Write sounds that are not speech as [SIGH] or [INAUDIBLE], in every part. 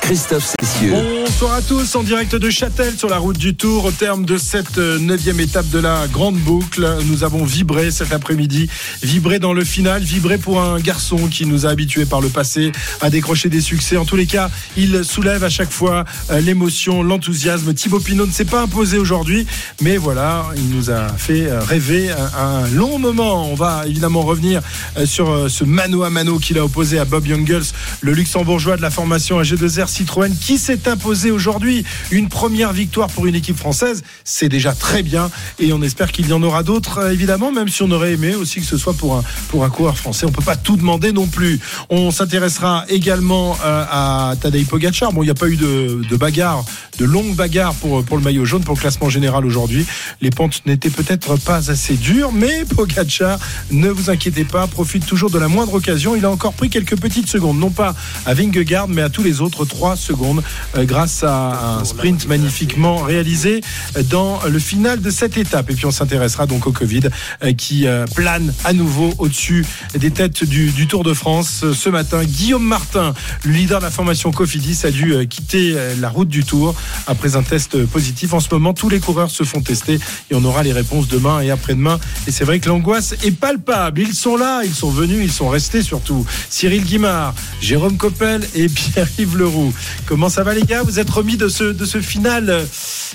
Christophe Cessieux. Bonsoir à tous en direct de Châtel sur la route du Tour au terme de cette euh, neuvième étape de la grande boucle. Nous avons vibré cet après-midi, vibré dans le final, vibré pour un garçon qui nous a habitués par le passé à décrocher des succès. En tous les cas, il soulève à chaque fois euh, l'émotion, l'enthousiasme. Thibaut Pinot ne s'est pas imposé aujourd'hui, mais voilà, il nous a fait euh, rêver un, long moment. On va évidemment revenir sur ce mano à mano qu'il a opposé à Bob Youngles, le luxembourgeois de la formation AG2R Citroën qui s'est imposé aujourd'hui. Une première victoire pour une équipe française, c'est déjà très bien et on espère qu'il y en aura d'autres euh, évidemment, même si on aurait aimé aussi que ce soit pour un, pour un coureur français. On peut pas tout demander non plus. On s'intéressera également euh, à Tadej Pogacar. Bon, il n'y a pas eu de, de bagarre, de longue bagarre pour, pour le maillot jaune, pour le classement général aujourd'hui. Les pentes n'étaient peut-être pas assez dures, mais Pogacar, ne vous inquiétez pas, profite toujours de la moindre occasion. Il a encore pris quelques petites secondes, non pas à Vingegaard, mais à tous les autres. 3 secondes euh, grâce à un sprint magnifiquement réalisé dans le final de cette étape. Et puis on s'intéressera donc au Covid euh, qui euh, plane à nouveau au-dessus des têtes du, du, Tour de France. Ce matin, Guillaume Martin, le leader de la formation Cofidis, a dû quitter la route du Tour après un test positif. En ce moment, tous les coureurs se font tester et on aura les réponses demain et après-demain. Et c'est vrai que l'angoisse est palpable. Ils sont là, ils sont venus, ils sont restés surtout. Cyril Guimard, Jérôme Coppel et [LAUGHS] Pierre-Yves Leroux. Comment ça va les gars Vous êtes remis de ce, de ce final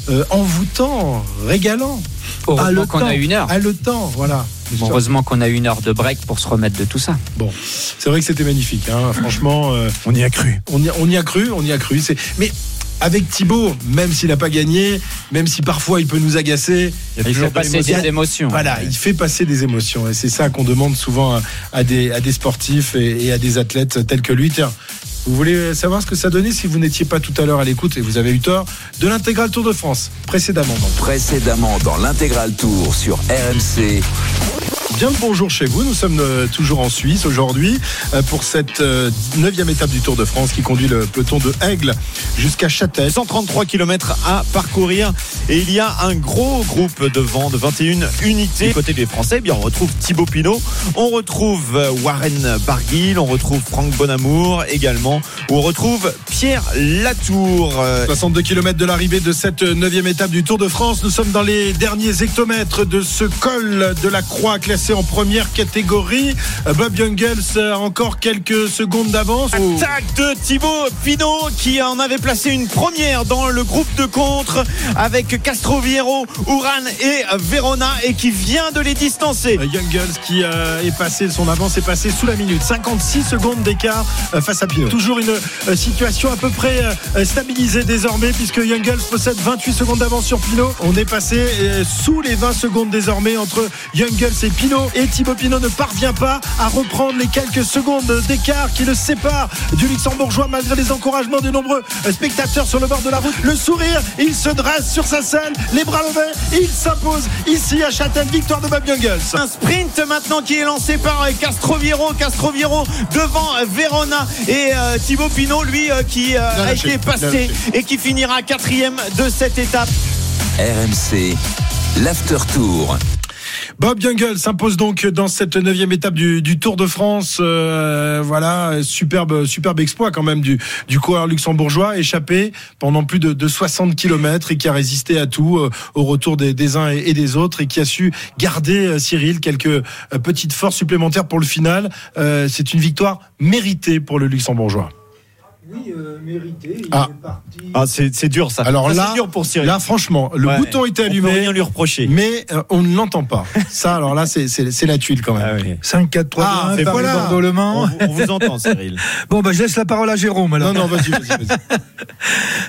euh, envoûtant, régalant Heureusement qu'on a une heure. À le temps, voilà. Heureusement qu'on a une heure de break pour se remettre de tout ça. Bon, c'est vrai que c'était magnifique. Hein. Franchement, euh, on y a cru. On y, on y a cru, on y a cru. Mais avec Thibaut, même s'il n'a pas gagné, même si parfois il peut nous agacer, il, il fait passer des émotions. Voilà, il fait passer des émotions. Et c'est ça qu'on demande souvent à, à, des, à des sportifs et, et, à des athlètes tels que lui. Tiens, vous voulez savoir ce que ça donnait si vous n'étiez pas tout à l'heure à l'écoute et vous avez eu tort de l'intégral Tour de France précédemment. Précédemment dans l'intégral Tour sur RMC. Bien le bonjour chez vous. Nous sommes euh, toujours en Suisse aujourd'hui euh, pour cette euh, neuvième étape du Tour de France qui conduit le peloton de Aigle jusqu'à Châtel. 133 km à parcourir et il y a un gros groupe devant de 21 unités. Du côté des Français, eh bien on retrouve Thibaut Pinot, on retrouve Warren Barguil, on retrouve Franck Bonamour également, on retrouve Pierre Latour. 62 km de l'arrivée de cette neuvième étape du Tour de France. Nous sommes dans les derniers hectomètres de ce col de la Croix classé en première catégorie. Bob Jungels a encore quelques secondes d'avance. Attaque de Thibaut Pinot qui en avait placé une première dans le groupe de contre avec Castroviero, Uran et Verona et qui vient de les distancer. Jungels qui euh, est passé, son avance est passée sous la minute. 56 secondes d'écart euh, face à Pinot. Toujours une euh, situation à peu près stabilisée désormais puisque Jungels possède 28 secondes d'avance sur Pinot. On est passé sous les 20 secondes désormais entre Jungels et Pinot et Thibaut Pinot ne parvient pas à reprendre les quelques secondes d'écart qui le séparent du luxembourgeois malgré les encouragements de nombreux spectateurs sur le bord de la route. Le sourire, il se dresse sur sa selle, les bras levés, il s'impose ici à Châtel, victoire de Bob Jungels. Un sprint maintenant qui est lancé par Castroviero, Castroviero devant Verona et euh, Thibaut Pinot, lui euh, qui euh, a été passé et qui finira quatrième de cette étape. RMC, l'after tour. Bob Jungel s'impose donc dans cette neuvième étape du, Tour de France. Euh, voilà, superbe, superbe exploit quand même du, du coureur luxembourgeois, échappé pendant plus de, de 60 km et qui a résisté à tout euh, au retour des, des, uns et, des autres et qui a su garder euh, Cyril quelques euh, petites forces supplémentaires pour le final. C'est une victoire méritée pour le luxembourgeois. Euh, mérité. Il ah, est parti... ah c'est dur ça. Alors ça, là, dur pour Cyril. là, franchement, le Ouais. bouton était On allumé. peut rien lui reprocher. Mais euh, on ne l'entend pas. Ça, alors là, c'est- la tuile quand même. Ah oui. 5, 4, 3, Ah, 1, mais Paris, voilà. Bordeaux, Le on, Mans. vous- on vous entend Cyril. [LAUGHS] Bon, bah, je laisse la parole à Jérôme. Alors. Non, non, vas-y. [LAUGHS]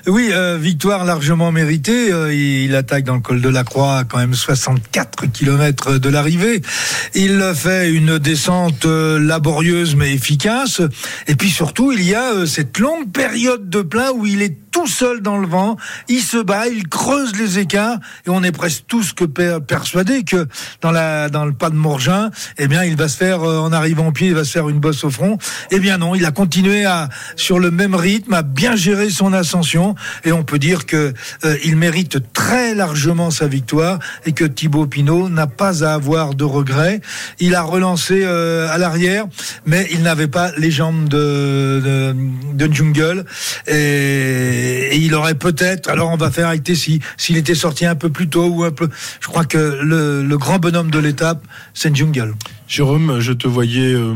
Oui, euh, victoire largement méritée. Euh, il, il attaque dans le col de la Croix, quand même 64 km de l'arrivée. Il fait une descente laborieuse mais efficace. Et puis surtout, il y a euh, cette longue période de plein où il est tout seul dans le vent, il se bat, il creuse les écarts, et on est presque tous que persuadés que dans la dans le pas de Morgin, eh bien, il va se faire euh, en arrivant au pied, il va se faire une bosse au front. Eh bien non, il a continué à sur le même rythme, à bien gérer son ascension, et on peut dire que euh, il mérite très largement sa victoire et que Thibaut Pinot n'a pas à avoir de regrets. Il a relancé euh, à l'arrière, mais il n'avait pas les jambes de, de, de Jungle et et, il aurait peut-être, alors on va faire arrêter si s'il était sorti un peu plus tôt ou un peu. Je crois que le, le grand bonhomme de l'étape, c'est Jungle. Jérôme, je te voyais euh,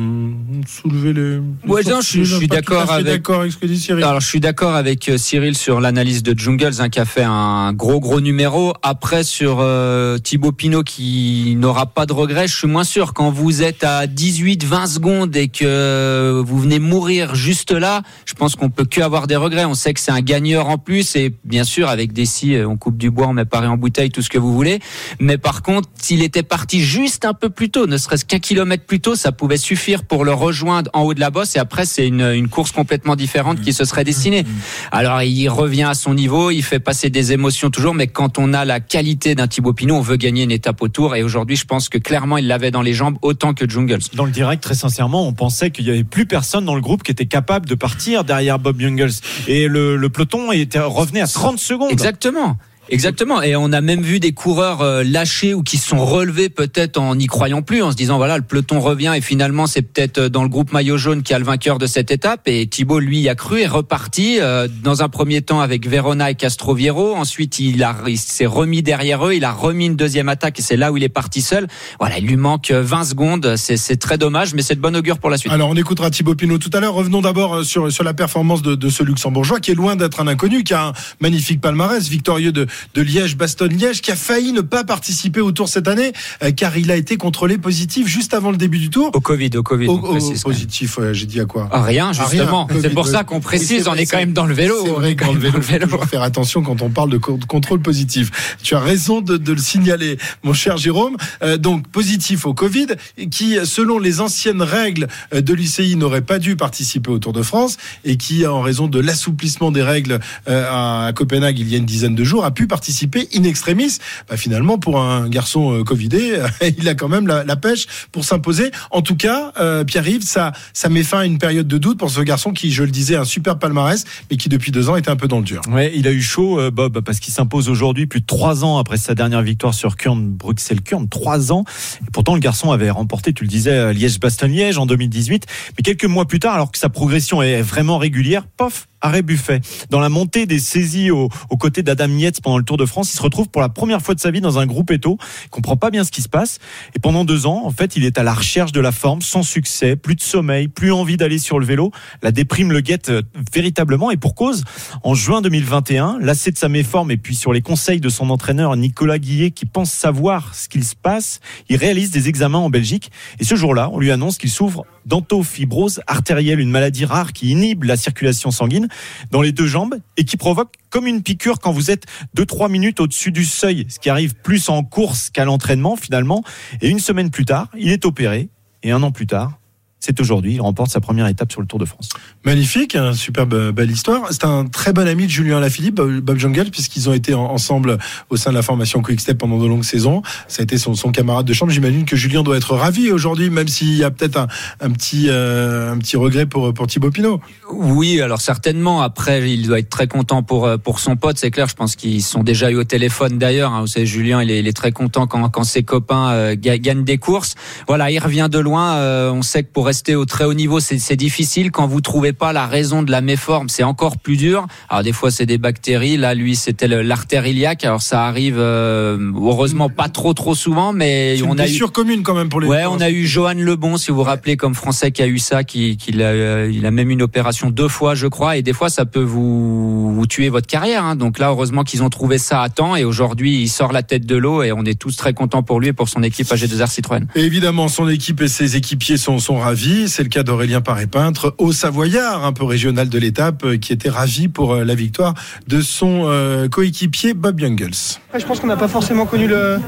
soulever les. ouais, non, je, suis d'accord avec. ce que dit Cyril. Alors, je suis d'accord avec euh, Cyril sur l'analyse de Jungles, hein, qui a fait un gros gros numéro. Après, sur euh, Thibaut Pinot, qui n'aura pas de regrets, je suis moins sûr. Quand vous êtes à 18-20 secondes et que vous venez mourir juste là, je pense qu'on peut que avoir des regrets. On sait que c'est un gagneur en plus, et bien sûr, avec des scies, on coupe du bois, on met pareil en bouteille, tout ce que vous voulez. Mais par contre, s'il était parti juste un peu plus tôt, ne serait-ce qu'un kilomètre plus tôt, ça pouvait suffire pour le rejoindre en haut de la bosse. Et après, c'est une, une course complètement différente qui se serait dessinée. Alors, il revient à son niveau, il fait passer des émotions toujours, mais quand on a la qualité d'un Thibaut Pinot, on veut gagner une étape autour. Et aujourd'hui, je pense que clairement, il l'avait dans les jambes autant que Jungles. Dans le direct, très sincèrement, on pensait qu'il y avait plus personne dans le groupe qui était capable de partir derrière Bob Jungles. Et le, le peloton était, revenait à 30 secondes. Exactement. Exactement. Et on a même vu des coureurs euh, lâchés ou qui se sont relevés peut-être en n'y croyant plus, en se disant voilà le peloton revient et finalement c'est peut-être euh, dans le groupe maillot jaune qui a le vainqueur de cette étape. Et Thibaut lui a cru et reparti euh, dans un premier temps avec Verona et Castroviero. Ensuite il il s'est remis derrière eux, il a remis une deuxième attaque et c'est là où il est parti seul. Voilà, il lui manque 20 secondes. C'est très dommage, mais c'est de bon augure pour la suite. Alors on écoutera Thibaut Pinot tout à l'heure. Revenons d'abord sur sur la performance de, de ce luxembourgeois qui est loin d'être un inconnu, qui a un magnifique palmarès, victorieux de de Liège-Bastogne-Liège, qui a failli ne pas participer au Tour cette année, euh, car il a été contrôlé positif juste avant le début du Tour. Au Covid, au Covid. Au, positif, j'ai dit à quoi ah, Rien, justement. c'est pour ça qu'on précise, on est quand même dans le vélo. C'est vrai dans le vélo, il faut faire attention quand on parle de contrôle positif. Tu as raison de, de le signaler, mon cher Jérôme. Euh, donc, positif au Covid, qui, selon les anciennes règles euh, de l'UCI, n'aurait pas dû participer au Tour de France et qui, en raison de l'assouplissement des règles à Copenhague il y a une dizaine de jours, a pu participer in extremis, bah finalement pour un garçon euh, covidé, [LAUGHS] il a quand même la, pêche pour s'imposer. En tout cas, euh, Pierre-Yves, ça, ça met fin à une période de doute pour ce garçon qui, je le disais, a un super palmarès, mais qui depuis deux ans était un peu dans le dur. Ouais, il a eu chaud, euh, Bob, parce qu'il s'impose aujourd'hui plus de trois ans après sa dernière victoire sur Kurn, Bruxelles-Kurn, trois ans. Et pourtant, le garçon avait remporté, tu le disais, Liège-Bastogne-Liège en 2018. Mais quelques mois plus tard, alors que sa progression est vraiment régulière, pof, arrêt Buffet. Dans la montée des saisies aux, côtés d'Adam Nietz pendant le Tour de France, il se retrouve pour la première fois de sa vie dans un groupe éto. Il comprend pas bien ce qui se passe. Et pendant deux ans, en fait, il est à la recherche de la forme, sans succès, plus de sommeil, plus envie d'aller sur le vélo. La déprime le guette euh, véritablement. Et pour cause, en juin 2021, lassé de sa méforme et puis sur les conseils de son entraîneur Nicolas Guillet, qui pense savoir ce qu'il se passe, il réalise des examens en Belgique. Et ce jour-là, on lui annonce qu'il souffre d'antofibrose artérielle, une maladie rare qui inhibe la circulation sanguine dans les deux jambes et qui provoque comme une piqûre quand vous êtes 2-3 minutes au-dessus du seuil, ce qui arrive plus en course qu'à l'entraînement finalement. Et une semaine plus tard, il est opéré et un an plus tard, c'est aujourd'hui. Il remporte sa première étape sur le Tour de France. Magnifique, une superbe belle histoire. C'est un très bon ami de Julien Lafilippe, Bob Jungle, puisqu'ils ont été ensemble au sein de la formation Quick Step pendant de longues saisons. Ça a été son, camarade de chambre. J'imagine que Julien doit être ravi aujourd'hui, même s'il y a peut-être un, petit, euh, un petit regret pour, pour Thibaut Pinot. Oui, alors certainement. Après, il doit être très content pour, euh, pour son pote, c'est clair. Je pense qu'ils sont déjà eu au téléphone d'ailleurs. Hein. Vous savez, Julien, il est, il est très content quand, quand ses copains euh, gagnent des courses. Voilà, il revient de loin. on sait que pour rester au très haut niveau, c'est difficile. Quand vous trouvez pas la raison de la méforme, c'est encore plus dur. Alors des fois, c'est des bactéries. Là, lui, c'était l'artère iliaque. Alors ça arrive euh, heureusement pas trop trop souvent, mais on a eu commune quand même pour les. Ouais, on a eu Johan Lebon, si vous vous rappelez, comme français qui a eu ça, qui, qui a, euh, il a même une opération deux fois, je crois, et des fois ça peut vous, vous tuer votre carrière. Hein. Donc là, heureusement qu'ils ont trouvé ça à temps, et aujourd'hui, il sort la tête de l'eau, et on est tous très contents pour lui et pour son équipe AG2R Citroën. Et évidemment, son équipe et ses équipiers sont sont ravis C'est le cas d'Aurélien Paré-Peintre, au Savoyard, un peu régional de l'étape, euh, qui était ravi pour euh, la victoire de son euh, coéquipier Bob Jungels. Je pense qu'on n'a pas forcément connu le,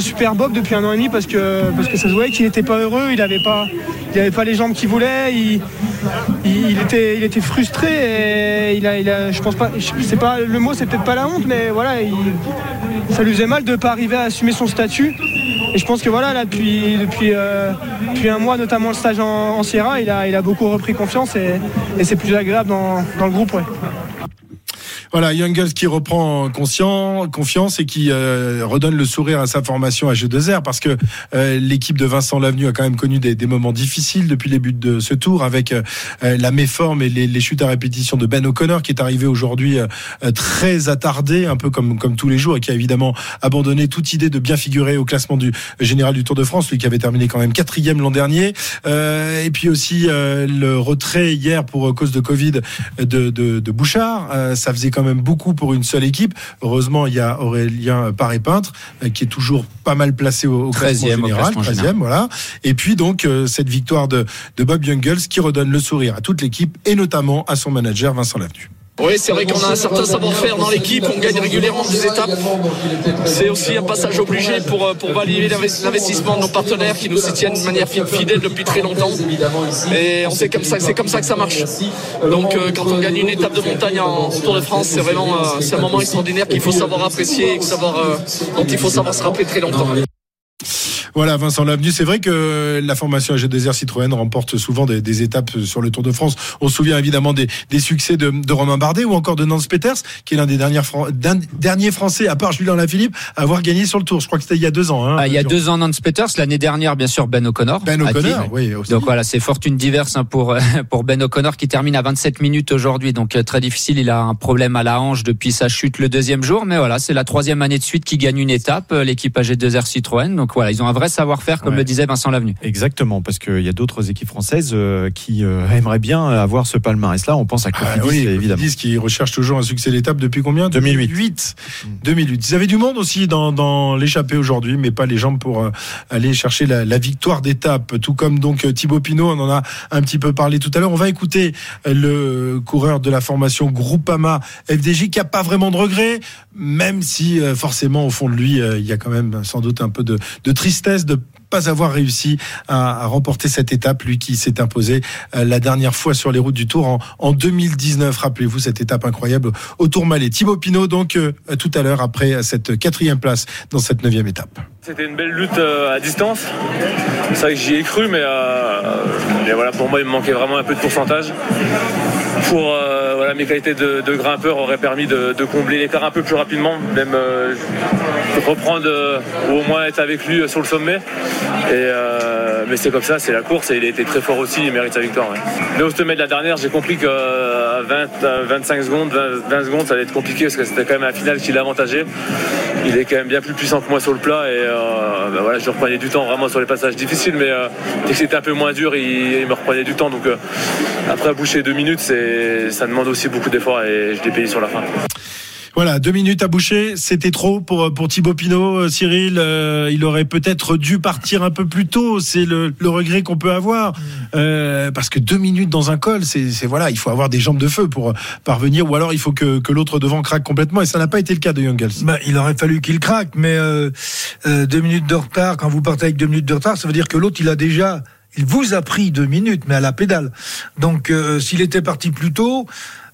Super Bob depuis un an et demi parce que, ça se voyait qu'il n'était pas heureux, il n'avait pas, les jambes qu'il voulait, il, était, frustré et pense pas, sais pas, le mot c'est peut-être pas la honte, mais voilà, il, ça lui faisait mal de ne pas arriver à assumer son statut. Et je pense que voilà, euh, depuis un mois, notamment le stage en, Sierra, il a, beaucoup repris confiance et, c'est plus agréable dans, le groupe. Voilà, Youngles qui reprend conscient, confiance et qui euh, redonne le sourire à sa formation à G2R parce que euh, l'équipe de Vincent Lavenu a quand même connu des, des, moments difficiles depuis les buts de ce tour avec euh, la méforme et les, les, chutes à répétition de Ben O'Connor qui est arrivé aujourd'hui euh, très attardé, un peu comme, comme tous les jours et qui a évidemment abandonné toute idée de bien figurer au classement du général du Tour de France, lui qui avait terminé quand même quatrième l'an dernier. et puis aussi le retrait hier pour cause de Covid de, de, de Bouchard, ça faisait quand même beaucoup pour une seule équipe. Heureusement, il y a Aurélien Paré-Peintre euh, qui est toujours pas mal placé au, au classement général, 13e, voilà. Et puis donc euh, cette victoire de, de Bob Jungels qui redonne le sourire à toute l'équipe et notamment à son manager Vincent Lavenu. Oui, c'est vrai qu'on a un certain savoir-faire dans l'équipe, on gagne régulièrement des étapes. C'est aussi un passage obligé pour, pour valider l'investissement de nos partenaires qui nous tiennent de manière fidèle depuis très longtemps. Et on sait comme ça, c'est comme ça que ça marche. Donc euh, quand on gagne une étape de montagne en Tour de France, c'est vraiment euh, c'est un moment extraordinaire qu'il faut savoir apprécier, savoir, euh, dont il faut savoir se rappeler très longtemps. Voilà, Vincent Lavenu. C'est vrai que la formation AG2R Citroën remporte souvent des, des, étapes sur le Tour de France. On se souvient évidemment des, des succès de, de, Romain Bardet ou encore de Nance Peters, qui est l'un des derniers, derniers Français, à part Julien Lafilippe, à avoir gagné sur le Tour. Je crois que c'était il y a deux ans. Hein, ah, il y a deux ans, Nance Peters. L'année dernière, bien sûr, Ben O'Connor. Ben O'Connor, oui. Aussi. Donc voilà, c'est fortune diverse hein, pour, [LAUGHS] pour Ben O'Connor qui termine à 27 minutes aujourd'hui. Donc très difficile. Il a un problème à la hanche depuis sa chute le deuxième jour. Mais voilà, c'est la troisième année de suite qui gagne une étape, l'équipe AG2R Citroën. Donc voilà, ils ont un vrai savoir-faire comme ouais. le disait Vincent Lavenu. Exactement, parce qu'il y a d'autres équipes françaises euh, qui euh, aimeraient bien avoir ce palmarès-là. On pense à Cofidis, ah, oui, évidemment. Cofidis qui recherche toujours un succès d'étape depuis combien? 2008. 2008. 2008. Ils avaient du monde aussi dans, dans l'échappée aujourd'hui, mais pas les jambes pour euh, aller chercher la, la victoire d'étape. Tout comme donc Thibaut Pinot, on en a un petit peu parlé tout à l'heure. On va écouter le coureur de la formation Groupama FDJ qui a pas vraiment de regrets, même si forcément au fond de lui, il y a quand même sans doute un peu de, de tristesse de pas avoir réussi à, remporter cette étape, lui qui s'est imposé euh, la dernière fois sur les routes du Tour en, en 2019. Rappelez-vous cette étape incroyable au Tour Malais. Thibaut Pinot, donc euh, tout à l'heure après cette quatrième place dans cette neuvième étape. C'était une belle lutte euh, à distance. C'est vrai que j'y ai cru, mais, euh, mais, voilà, pour moi, il me manquait vraiment un peu de pourcentage. Pour euh, voilà, mes qualités de, grimpeur auraient permis de, combler l'écart un peu plus rapidement, même reprendre ou au moins être avec lui sur le sommet. Et, mais c'est comme ça, c'est la course et il a été très fort aussi, il mérite sa victoire. Ouais. Mais au sommet de la dernière, j'ai compris 20, 25 secondes, 20, 20, secondes, ça allait être compliqué parce que c'était quand même un final qui l'avantageait. Il est quand même bien plus puissant que moi sur le plat et euh, ben voilà, je reprenais du temps vraiment sur les passages difficiles, mais euh, dès que c'était un peu moins dur, il, il, me reprenait du temps. Donc euh, après boucher deux minutes, ça demande aussi beaucoup d'efforts et je l'ai payé sur la fin. Voilà, deux minutes à boucher, c'était trop pour pour Thibaut Pinot, Cyril. Euh, il aurait peut-être dû partir un peu plus tôt. C'est le, le, regret qu'on peut avoir euh, parce que deux minutes dans un col, c'est voilà, il faut avoir des jambes de feu pour parvenir, ou alors il faut que, que l'autre devant craque complètement. Et ça n'a pas été le cas de Youngles. Bah, il aurait fallu qu'il craque, mais euh, deux minutes de retard. Quand vous partez avec deux minutes de retard, ça veut dire que l'autre il a déjà il vous a pris deux minutes, mais à la pédale. Donc, euh, s'il était parti plus tôt,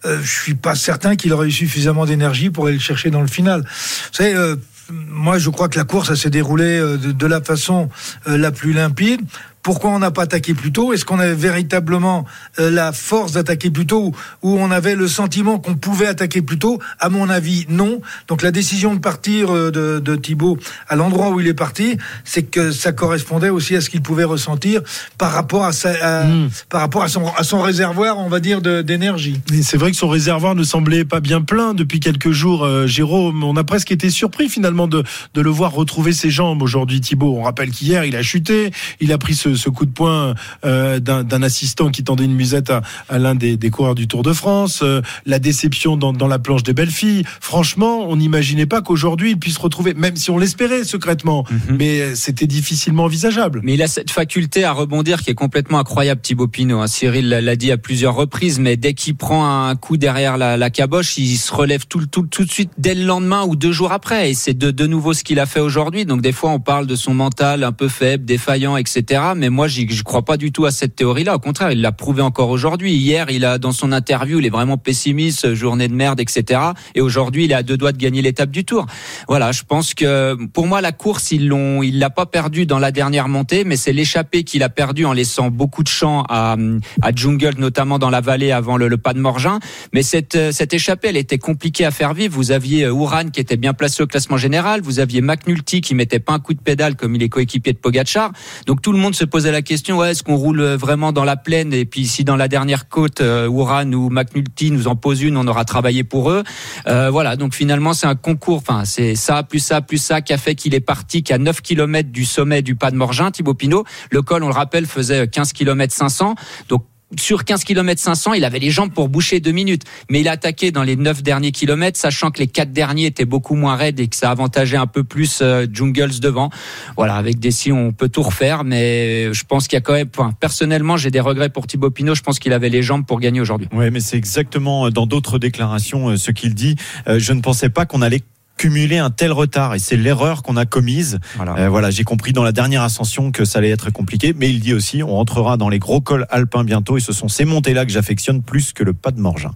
euh, je suis pas certain qu'il aurait eu suffisamment d'énergie pour aller le chercher dans le final. Vous savez, euh, moi, je crois que la course s'est déroulée de, de, la façon la plus limpide. Pourquoi on n'a pas attaqué plus tôt? Est-ce qu'on avait véritablement euh, la force d'attaquer plus tôt ou, on avait le sentiment qu'on pouvait attaquer plus tôt? À mon avis, non. Donc la décision de partir euh, de, de Thibaut à l'endroit où il est parti, c'est que ça correspondait aussi à ce qu'il pouvait ressentir par rapport à, sa, à mmh. par rapport à son, à son réservoir, on va dire, d'énergie. C'est vrai que son réservoir ne semblait pas bien plein depuis quelques jours, euh, Jérôme. On a presque été surpris finalement de, de le voir retrouver ses jambes aujourd'hui, Thibaut. On rappelle qu'hier, il a chuté, il a pris ce ce, ce coup de poing euh, d'un assistant qui tendait une musette à, à l'un des, des coureurs du Tour de France, euh, la déception dans, dans la planche des belles filles. Franchement, on n'imaginait pas qu'aujourd'hui il puisse retrouver, même si on l'espérait secrètement, mais c'était difficilement envisageable. Mais il a cette faculté à rebondir qui est complètement incroyable, Thibaut Pinot. hein. Cyril l'a dit à plusieurs reprises, mais dès qu'il prend un coup derrière la, la caboche, il se relève tout, tout, tout de suite dès le lendemain ou deux jours après. Et c'est de, de nouveau ce qu'il a fait aujourd'hui. Donc des fois, on parle de son mental un peu faible, défaillant, etc. Mais moi, je crois pas du tout à cette théorie-là. Au contraire, il l'a prouvé encore aujourd'hui. Hier, il a dans son interview, il est vraiment pessimiste, journée de merde, etc. Et aujourd'hui, il est à deux doigts de gagner l'étape du Tour. Voilà, je pense que pour moi, la course, ils l'ont, il l'a pas perdu dans la dernière montée, mais c'est l'échappée qu'il a perdu en laissant beaucoup de champs à, à Jungle, notamment dans la vallée avant le, le pas de Morgin. Mais cette, euh, cette échappée, elle était compliquée à faire vivre. Vous aviez euh, Uran qui était bien placé au classement général. Vous aviez McNulty qui mettait pas un coup de pédale comme il est coéquipier de Pogachar. Donc tout le monde se posait la question, est-ce qu'on roule euh, vraiment dans la plaine Et puis si dans la dernière côte, euh, Uran ou McNulty nous en pose une, on aura travaillé pour eux. Euh, voilà, donc finalement c'est un concours, enfin c'est ça, plus ça, plus ça qui a fait qu'il est parti qu'à 9 km du sommet du pas de Morgin, Thibaut Pinot. Le col, on le rappelle, faisait 15 km 500. Donc sur 15 km 500, il avait les jambes pour boucher deux minutes. Mais il a attaqué dans les 9 derniers kilomètres, sachant que les quatre derniers étaient beaucoup moins raides et que ça avantageait un peu plus euh, Jungles devant. Voilà, avec des si on peut tout refaire, mais je pense qu'il y a quand même, enfin, personnellement, j'ai des regrets pour Thibaut Pinot. Je pense qu'il avait les jambes pour gagner aujourd'hui. Ouais, mais c'est exactement euh, dans d'autres déclarations euh, ce qu'il dit. Euh, Je ne pensais pas qu'on allait cumuler un tel retard et c'est l'erreur qu'on a commise. Voilà. Euh, voilà, j'ai compris dans la dernière ascension que ça allait être compliqué, mais il dit aussi on rentrera dans les gros cols alpins bientôt et ce sont ces montées-là que j'affectionne plus que le pas de Morgin.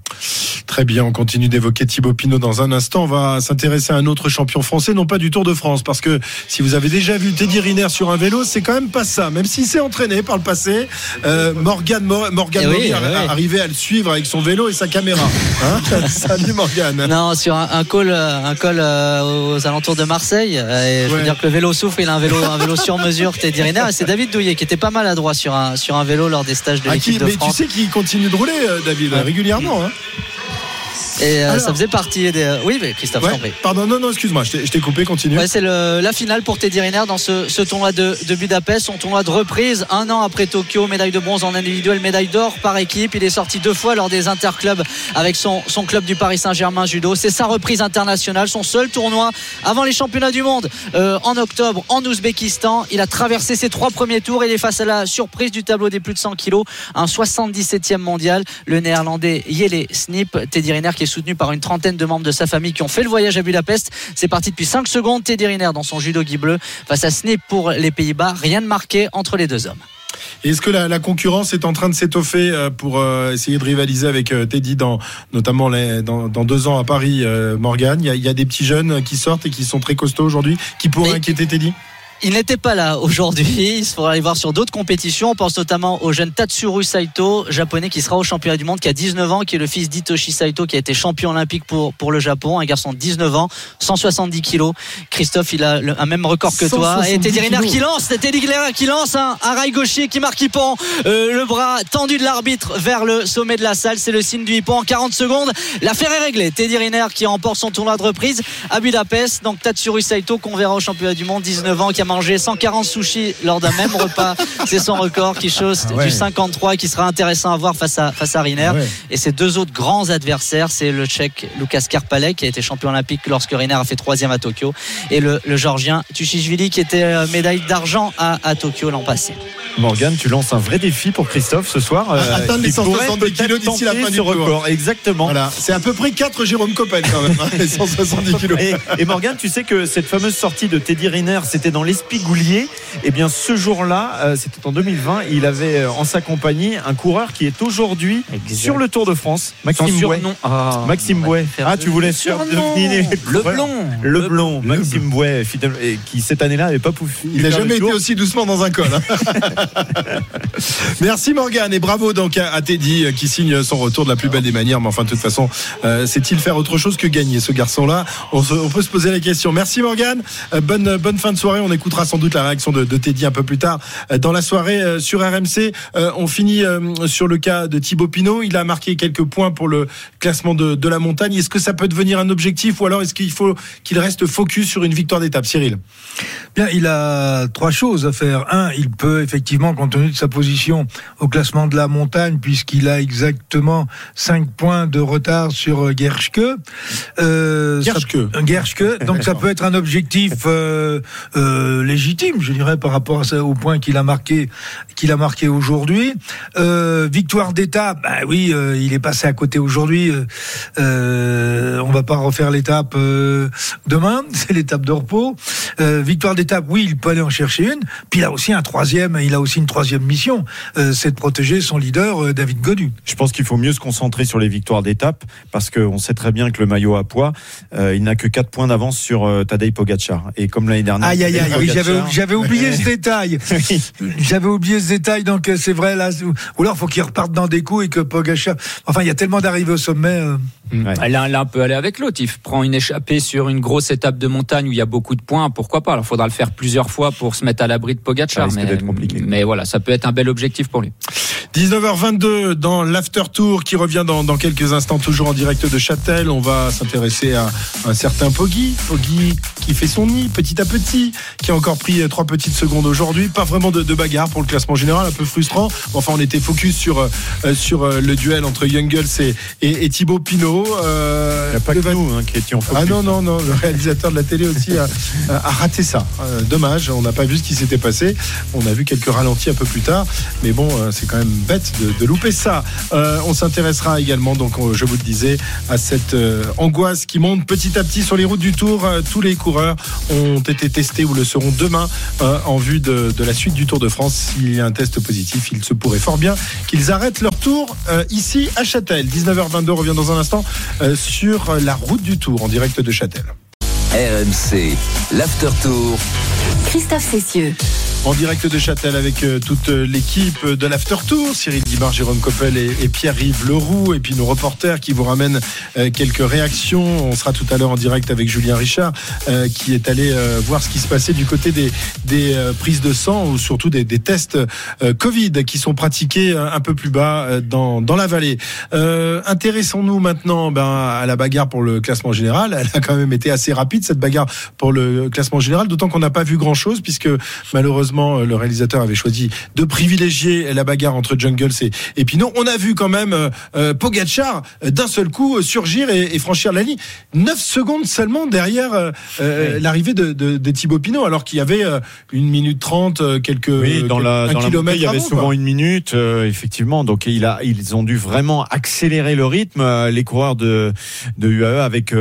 Très bien, on continue d'évoquer Thibaut Pinot dans un instant. On va s'intéresser à un autre champion français, non pas du Tour de France, parce que si vous avez déjà vu Teddy Riner sur un vélo, c'est quand même pas ça. Même s'il s'est entraîné par le passé, euh, Morgan, Mo- Morgan Eh oui, eh oui. arrivait à le suivre avec son vélo et sa caméra. Hein [LAUGHS] Salut Morgan. Non, sur un, un col, euh, un col euh, aux alentours de Marseille. et je Ouais. veux dire que le vélo souffre. Il a un vélo, un vélo sur mesure. Teddy Riner. Et c'est David Douillet qui était pas maladroit sur un, sur un vélo lors des stages de Ah, qui- l'équipe de mais tu France. sais qu'il continue de rouler, euh, David, Ouais. régulièrement. Hein Et euh, Alors. ça faisait partie des. Oui, mais Christophe, Ouais. Pardon, non, non, excuse-moi, je t'ai- coupé, continue. Ouais, c'est la finale pour Teddy Riner dans ce, ce tournoi de, de Budapest, son tournoi de reprise, un an après Tokyo, médaille de bronze en individuel, médaille d'or par équipe. Il est sorti deux fois lors des interclubs avec son, son club du Paris Saint-Germain judo. C'est sa reprise internationale, son seul tournoi avant les championnats du monde euh, en octobre en Ouzbékistan. Il a traversé ses trois premiers tours. Il est face à la surprise du tableau des plus de 100 kilos, un 77e mondial, le néerlandais Yele Snip. Teddy Riner qui est soutenu par une trentaine de membres de sa famille qui ont fait le voyage à Budapest. C'est parti depuis 5 secondes. Teddy Riner dans son judo gui bleu face à Snip pour les Pays-Bas. Rien de marqué entre les deux hommes. Est-ce que la, la concurrence est en train de s'étoffer euh, pour euh, essayer de rivaliser avec euh, Teddy dans notamment les, dans, dans deux ans à Paris, Morgan Il y, a, il y a des petits jeunes qui sortent et qui sont très costauds aujourd'hui, qui pourraient Mais- inquiéter Teddy? Il n'était pas là aujourd'hui. Il faudra aller voir sur d'autres compétitions. On pense notamment au jeune Tatsuru Saito, japonais qui sera au championnat du monde, qui a 19 ans, qui est le fils d'Hitoshi Saito, qui a été champion olympique pour, pour le Japon. Un garçon de 19 ans, 170 kilos. Christophe, il a le- un même record que toi. 170 Et Teddy Riner qui lance, c'est Teddy Riner qui lance un, un rail gaucher qui marque hippon. Euh, le bras tendu de l'arbitre vers le sommet de la salle. C'est le signe du hippon en 40 secondes. L'affaire est réglée. Teddy Riner qui remporte son tournoi de reprise à Budapest. Donc Tatsuru Saito qu'on verra au championnat du monde, 19 ans, qui a mangé 140 sushis lors d'un même repas. [LAUGHS] C'est son record qui chose Ah ouais. du 53 qui sera intéressant à voir face à, face à Riner. Ah ouais. Et ses deux autres grands adversaires, c'est le tchèque Lucas Karpalek qui a été champion olympique lorsque Riner a fait troisième à Tokyo et le, le georgien Tushishvili qui était euh, médaille d'argent à, à Tokyo l'an passé. Morgan, tu lances un vrai défi pour Christophe ce soir. Ah, atteindre les il pourrait 170 peut-être kilos d'ici la fin du record. Exactement. Voilà, c'est à peu près 4 Jérôme Coppel quand même, hein, les 170 kilos. Et, et Morgan, tu sais que cette fameuse sortie de Teddy Riner, c'était dans l'Espigoulier. Et bien, ce jour-là, euh, c'était en 2020, il avait euh, en sa compagnie un coureur qui est aujourd'hui sur le Tour de France, Maxime Bouet. Ah, Maxime Bouet. Ah, tu voulais faire deviner Le [LAUGHS] blond. Le blond, Maxime Bouet, qui cette année-là n'avait pas pu. Il n'a jamais été aussi doucement dans un col. hein. [LAUGHS] Merci Morgan et bravo donc à, Teddy euh, qui signe son retour de la plus belle des manières. Mais enfin, de toute façon, euh, sait-il faire autre chose que gagner ce garçon-là? On, peut se poser la question. Merci Morgan. Euh, bonne bonne fin de soirée. On écoutera sans doute la réaction de, de Teddy un peu plus tard euh, dans la soirée euh, sur RMC. Euh, on finit sur le cas de Thibaut Pinot. Il a marqué quelques points pour le classement de, de la montagne. Est-ce que ça peut devenir un objectif ou alors est-ce qu'il faut qu'il reste focus sur une victoire d'étape, Cyril? Bien, il a trois choses à faire. Un, il peut effectivement compte tenu de sa position au classement de la montagne, puisqu'il a exactement 5 points de retard sur Gerschke. Euh, ça- Gerschke. Gerschke. Donc ça [LAUGHS] peut être un objectif euh, euh, légitime, je dirais, par rapport à ça, au point qu'il a marqué, qu'il a marqué aujourd'hui. Euh, victoire d'étape, bah oui, euh, il est passé à côté aujourd'hui. Euh, on va pas refaire l'étape euh, demain, [LAUGHS] c'est l'étape de repos. Euh, victoire d'étape, oui, il peut aller en chercher une. Puis il a aussi un troisième, il a aussi une troisième mission, euh, c'est de protéger son leader David Godu. Je pense qu'il faut mieux se concentrer sur les victoires d'étape parce qu'on sait très bien que le maillot à poids, euh, il n'a que 4 points d'avance sur euh, Tadej Pogacar. Et comme l'année dernière. Aïe aïe aïe, oui, j'avais j'avais oublié ce détail. [LAUGHS] J'avais oublié ce détail, donc euh, c'est vrai là. Ou alors faut qu'il reparte dans des coups et que Pogacar. Enfin, il y a tellement d'arrivées au sommet. L'un l'un peut aller avec l'autre. Il prend une échappée sur une grosse étape de montagne où il y a beaucoup de points. Pourquoi pas? Alors, il faudra le faire plusieurs fois pour se mettre à l'abri de Ça Pogacar. risque Mais, d'être compliqué. mais voilà, ça peut être un bel objectif pour lui. 19h22 dans l'After Tour qui revient dans, dans quelques instants, toujours en direct de Châtel. On va s'intéresser à un certain Poggy. Poggy qui fait son nid petit à petit, qui encore pris euh, trois petites secondes aujourd'hui. Pas vraiment de, de bagarre pour le classement général, un peu frustrant. Enfin, on était focus sur, euh, sur euh, le duel entre Youngles et, et, et Thibaut Pinot. Euh, Il n'y a pas que Val- nous hein, qui étions focus. ah non, non, non, le réalisateur de la télé aussi a, a raté ça. Euh, dommage, on n'a pas vu ce qui s'était passé. On a vu quelques ralentis un peu plus tard. Mais bon, c'est quand même bête de, de louper ça. Euh, on s'intéressera également, donc je vous le disais, à cette angoisse qui monte petit à petit sur les routes du Tour. Tous les coureurs ont été testés ou le seront demain euh, en vue de, de la suite du Tour de France. S'il y a un test positif, il se pourrait fort bien qu'ils arrêtent leur tour euh, ici à Châtel. 19h22 revient dans un instant euh, sur la route du Tour en direct de Châtel. RMC, l'After Tour. Christophe Cessieux. En direct de Châtel avec euh, toute euh, l'équipe de l'After Tour, Cyril Guimard, Jérôme Coppel et, Pierre-Yves Leroux, et puis nos reporters qui vous ramènent euh, quelques réactions. On sera tout à l'heure en direct avec Julien Richard, qui est allé voir ce qui se passait du côté des, prises de sang, ou surtout des, tests Covid qui sont pratiqués un peu plus bas dans, dans la vallée. Intéressons-nous maintenant ben, à la bagarre pour le classement général. Elle a quand même été assez rapide, cette bagarre pour le classement général, d'autant qu'on n'a pas vu grand-chose, puisque malheureusement, euh, le réalisateur avait choisi de privilégier la bagarre entre Jungles et, et Pinot. On a vu quand même euh, euh, Pogacar euh, d'un seul coup surgir et, et franchir la ligne. 9 secondes seulement derrière euh, l'arrivée de, de, de Thibaut Pinot, alors qu'il y avait une minute 30, euh, quelques Oui, dans la, dans la kilomètre montée, il y avait avant, souvent quoi. une minute, euh, effectivement. Donc il a, ils ont dû vraiment accélérer le rythme, les coureurs de, de UAE avec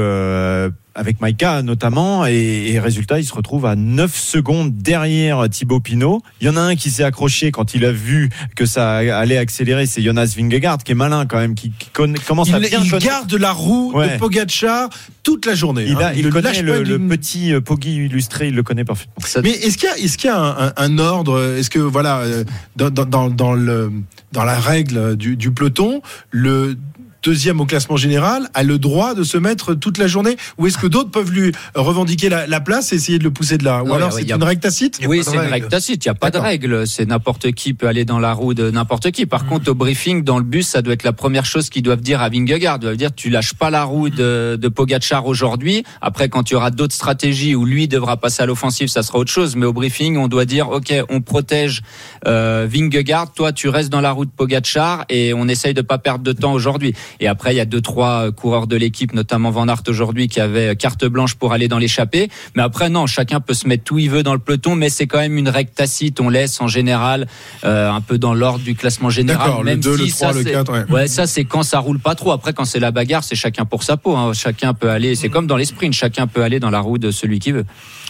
avec Maïka notamment, et, et résultat, il se retrouve à 9 secondes derrière Thibaut Pinot. Il y en a un qui s'est accroché quand il a vu que ça allait accélérer, c'est Jonas Vingegaard, qui est malin quand même, qui, qui connaît- commence à Il, bien il connaître- garde la roue Ouais. de Pogacar toute la journée. Il, hein. a, il connaît le, petit euh, Poggy illustré, il le connaît parfaitement. Mais est-ce qu'il y a, y un, un- un ordre Est-ce que voilà, euh, dans, dans, dans, dans le, dans la règle du, du peloton, le deuxième au classement général a le droit de se mettre toute la journée Ou est-ce que d'autres peuvent lui revendiquer la, la place et essayer de le pousser de là? Ou Non, alors c'est une règle tacite? Oui, c'est une règle tacite. Il n'y a pas de règle. C'est n'importe qui peut aller dans la roue de n'importe qui. Par contre, au briefing, dans le bus, ça doit être la première chose qu'ils doivent dire à Vingegaard. Ils doivent dire, tu lâches pas la roue de, de Pogacar aujourd'hui. Après, quand il y aura d'autres stratégies où lui devra passer à l'offensive, ça sera autre chose. Mais au briefing, on doit dire, OK, on protège euh, Vingegaard. Toi, tu restes dans la roue de Pogacar et on essaye de pas perdre de temps aujourd'hui. Et après, il y a deux, trois euh, coureurs de l'équipe, notamment Van Aert aujourd'hui, qui avaient carte blanche pour aller dans l'échappée. Mais après, non, chacun peut se mettre où il veut dans le peloton, mais c'est quand même une règle tacite. On laisse en général euh, un peu dans l'ordre du classement général. D'accord, le même 2, le si 3, ça, le c'est- 4, ouais. Ouais, ça c'est quand ça roule pas trop. Après, quand c'est la bagarre, c'est chacun pour sa peau. hein. Chacun peut aller. C'est comme dans les sprints, chacun peut aller dans la roue de celui qui veut.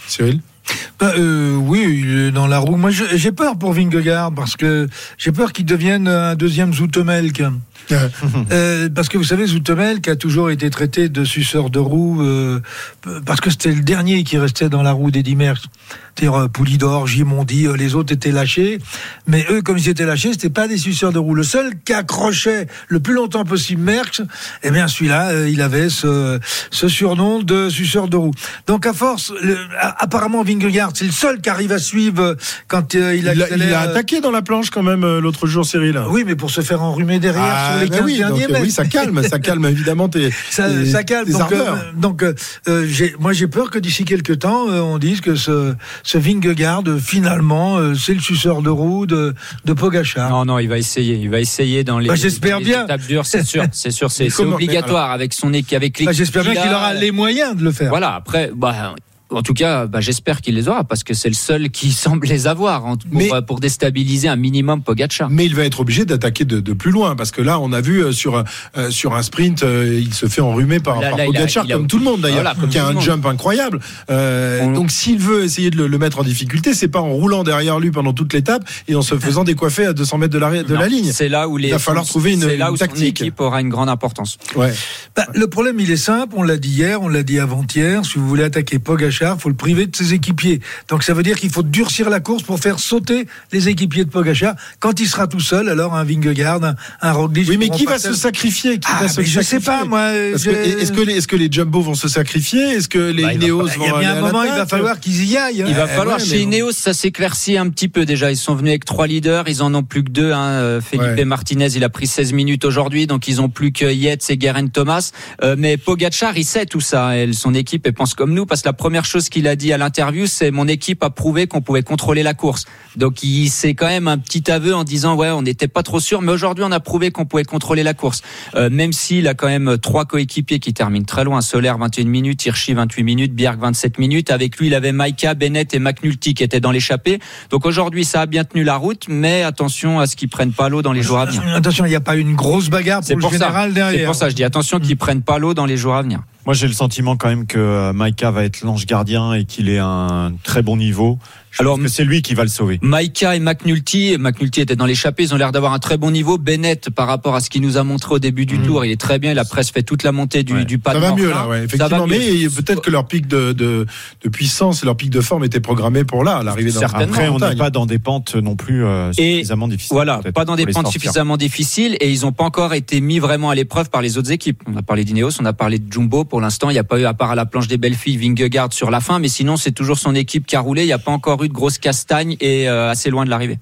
Cyril? Bah, euh, oui, il est dans la roue. Moi, j'ai peur pour Vingegaard parce que j'ai peur qu'il devienne un deuxième Zoutemelk. Euh, parce que vous savez, Zoutemelk a toujours été traité de suceur de roue euh, parce que c'était le dernier qui restait dans la roue d'Eddy Merckx. C'est-à-dire euh, Poulidor, Gimondi, euh, les autres étaient lâchés. Mais eux, comme ils étaient lâchés, c'était pas des suceurs de roue. Le seul qui accrochait le plus longtemps possible Merckx, eh bien celui-là, euh, il avait ce, ce surnom de suceur de roue. Donc à force, le- apparemment Vingegaard, c'est le seul qui arrive à suivre euh, quand euh, il a, il a euh, attaqué dans la planche quand même euh, l'autre jour, Cyril. oui, mais pour se faire enrhumer derrière Ah, sur les bah 15 oui, derniers donc, mètres. oui, ça calme, ça calme évidemment tes, [LAUGHS] Ça, tes- ça calme. tes Donc, ardeurs. euh, donc euh, euh, j'ai- moi, j'ai peur que d'ici quelques temps, euh, on dise que ce, ce Vingegaard, finalement, euh, c'est le suceur de roue de, de Pogachar. Non, non, il va essayer. Il va essayer dans les, Bah, j'espère bien. étapes dures, c'est sûr. [LAUGHS] C'est sûr, c'est obligatoire avec son équipe, avec l'équipe. Bah, J'espère bien qu'il aura les moyens de le faire. Voilà, après, bah, en tout cas, bah, j'espère qu'il les aura parce que c'est le seul qui [LAUGHS] semble les avoir pour, Mais- euh, pour déstabiliser un minimum Pogacar. Mais il va être obligé d'attaquer de, de plus loin parce que là, on a vu euh, sur un- euh, sur un sprint, euh, il se fait enrhumer par, Là, par là, il a- Pogacar, il a- comme tout le monde d'ailleurs, Voilà, qui a un monde. jump incroyable. Euh, On- Donc, s'il veut essayer de le, le mettre en difficulté, c'est pas en roulant derrière lui pendant toute l'étape et en se faisant décoiffer à 200 mètres de la, de Non, la ligne. C'est là où les, Il va falloir trouver une- c'est là une où son tactique. équipe aura une grande importance. Ouais. Bah, le problème, il est simple. On l'a dit hier, on l'a dit avant-hier. Si vous voulez attaquer Pogachar, faut le priver de ses équipiers. Donc ça veut dire qu'il faut durcir la course pour faire sauter les équipiers de Pogachar. Quand il sera tout seul, alors un Vingegaard, un, un Roglic. Oui, mais qui va se sacrifier? Qui Ah, va se mais je sais sacrifier? pas, moi. Que- Est-ce que, les- est-ce que les Jumbo vont se sacrifier? Est-ce que les Bah, Ineos vont Il y a un moment, il va falloir qu'ils y aillent. Il va Eh falloir ouais, chez. Ineos, ça s'éclaircit un petit peu déjà. Ils sont venus avec trois leaders, ils en ont plus que deux. Hein. Euh, Felipe Ouais. Martinez, il a pris 16 minutes aujourd'hui, donc ils ont plus que Yates et Guerin Thomas. Euh, mais Pogacar, il sait tout ça. Et son équipe, elle pense comme nous, parce que la première chose qu'il a dit à l'interview, c'est mon équipe a prouvé qu'on pouvait contrôler la course. Donc il c'est quand même un petit aveu en disant ouais, on n'était pas trop sûr, mais aujourd'hui on a prouvé qu'on pouvait contrôler la course. Euh, même s'il a quand même trois coéquipiers qui terminent très loin. Solaire 21 minutes, Hirschi 28 minutes, Bjerg 27 minutes. Avec lui, il avait Maika, Bennett et McNulty qui étaient dans l'échappée. Donc aujourd'hui, ça a bien tenu la route, mais attention à ce qu'ils prennent pas l'eau dans les jours à venir. Attention, il n'y a pas une grosse bagarre C'est pour, pour le ça. général derrière. C'est pour ça, je dis attention qu'ils prennent pas l'eau dans les jours à venir. Moi, j'ai le sentiment quand même que euh, Maïka va être l'ange gardien et qu'il est à un très bon niveau. Je Alors, pense que c'est lui qui va le sauver. Maika et McNulty, McNulty était dans l'échappée, ils ont l'air d'avoir un très bon niveau. Bennett, par rapport à ce qu'il nous a montré au début du tour, il est très bien. Il a presque fait toute la montée du, Ouais. du pas Ça va mieux là, ouais, Ça va effectivement. mieux. Mais peut-être que leur pic de, de, de puissance et leur pic de forme était programmé pour là, à l'arrivée dans. Après, on n'est pas dans des pentes non plus euh, Et suffisamment difficiles. Voilà, pas dans des pentes sortir. suffisamment difficiles et ils n'ont pas encore été mis vraiment à l'épreuve par les autres équipes. On a parlé d'Ineos, on a parlé de Jumbo. Pour l'instant, il n'y a pas eu, à part à la planche des belles filles, Vingegaard sur la fin, mais sinon, c'est toujours son équipe qui a roulé. Il n'y a pas encore eu de grosse castagne et euh, assez loin de l'arrivée.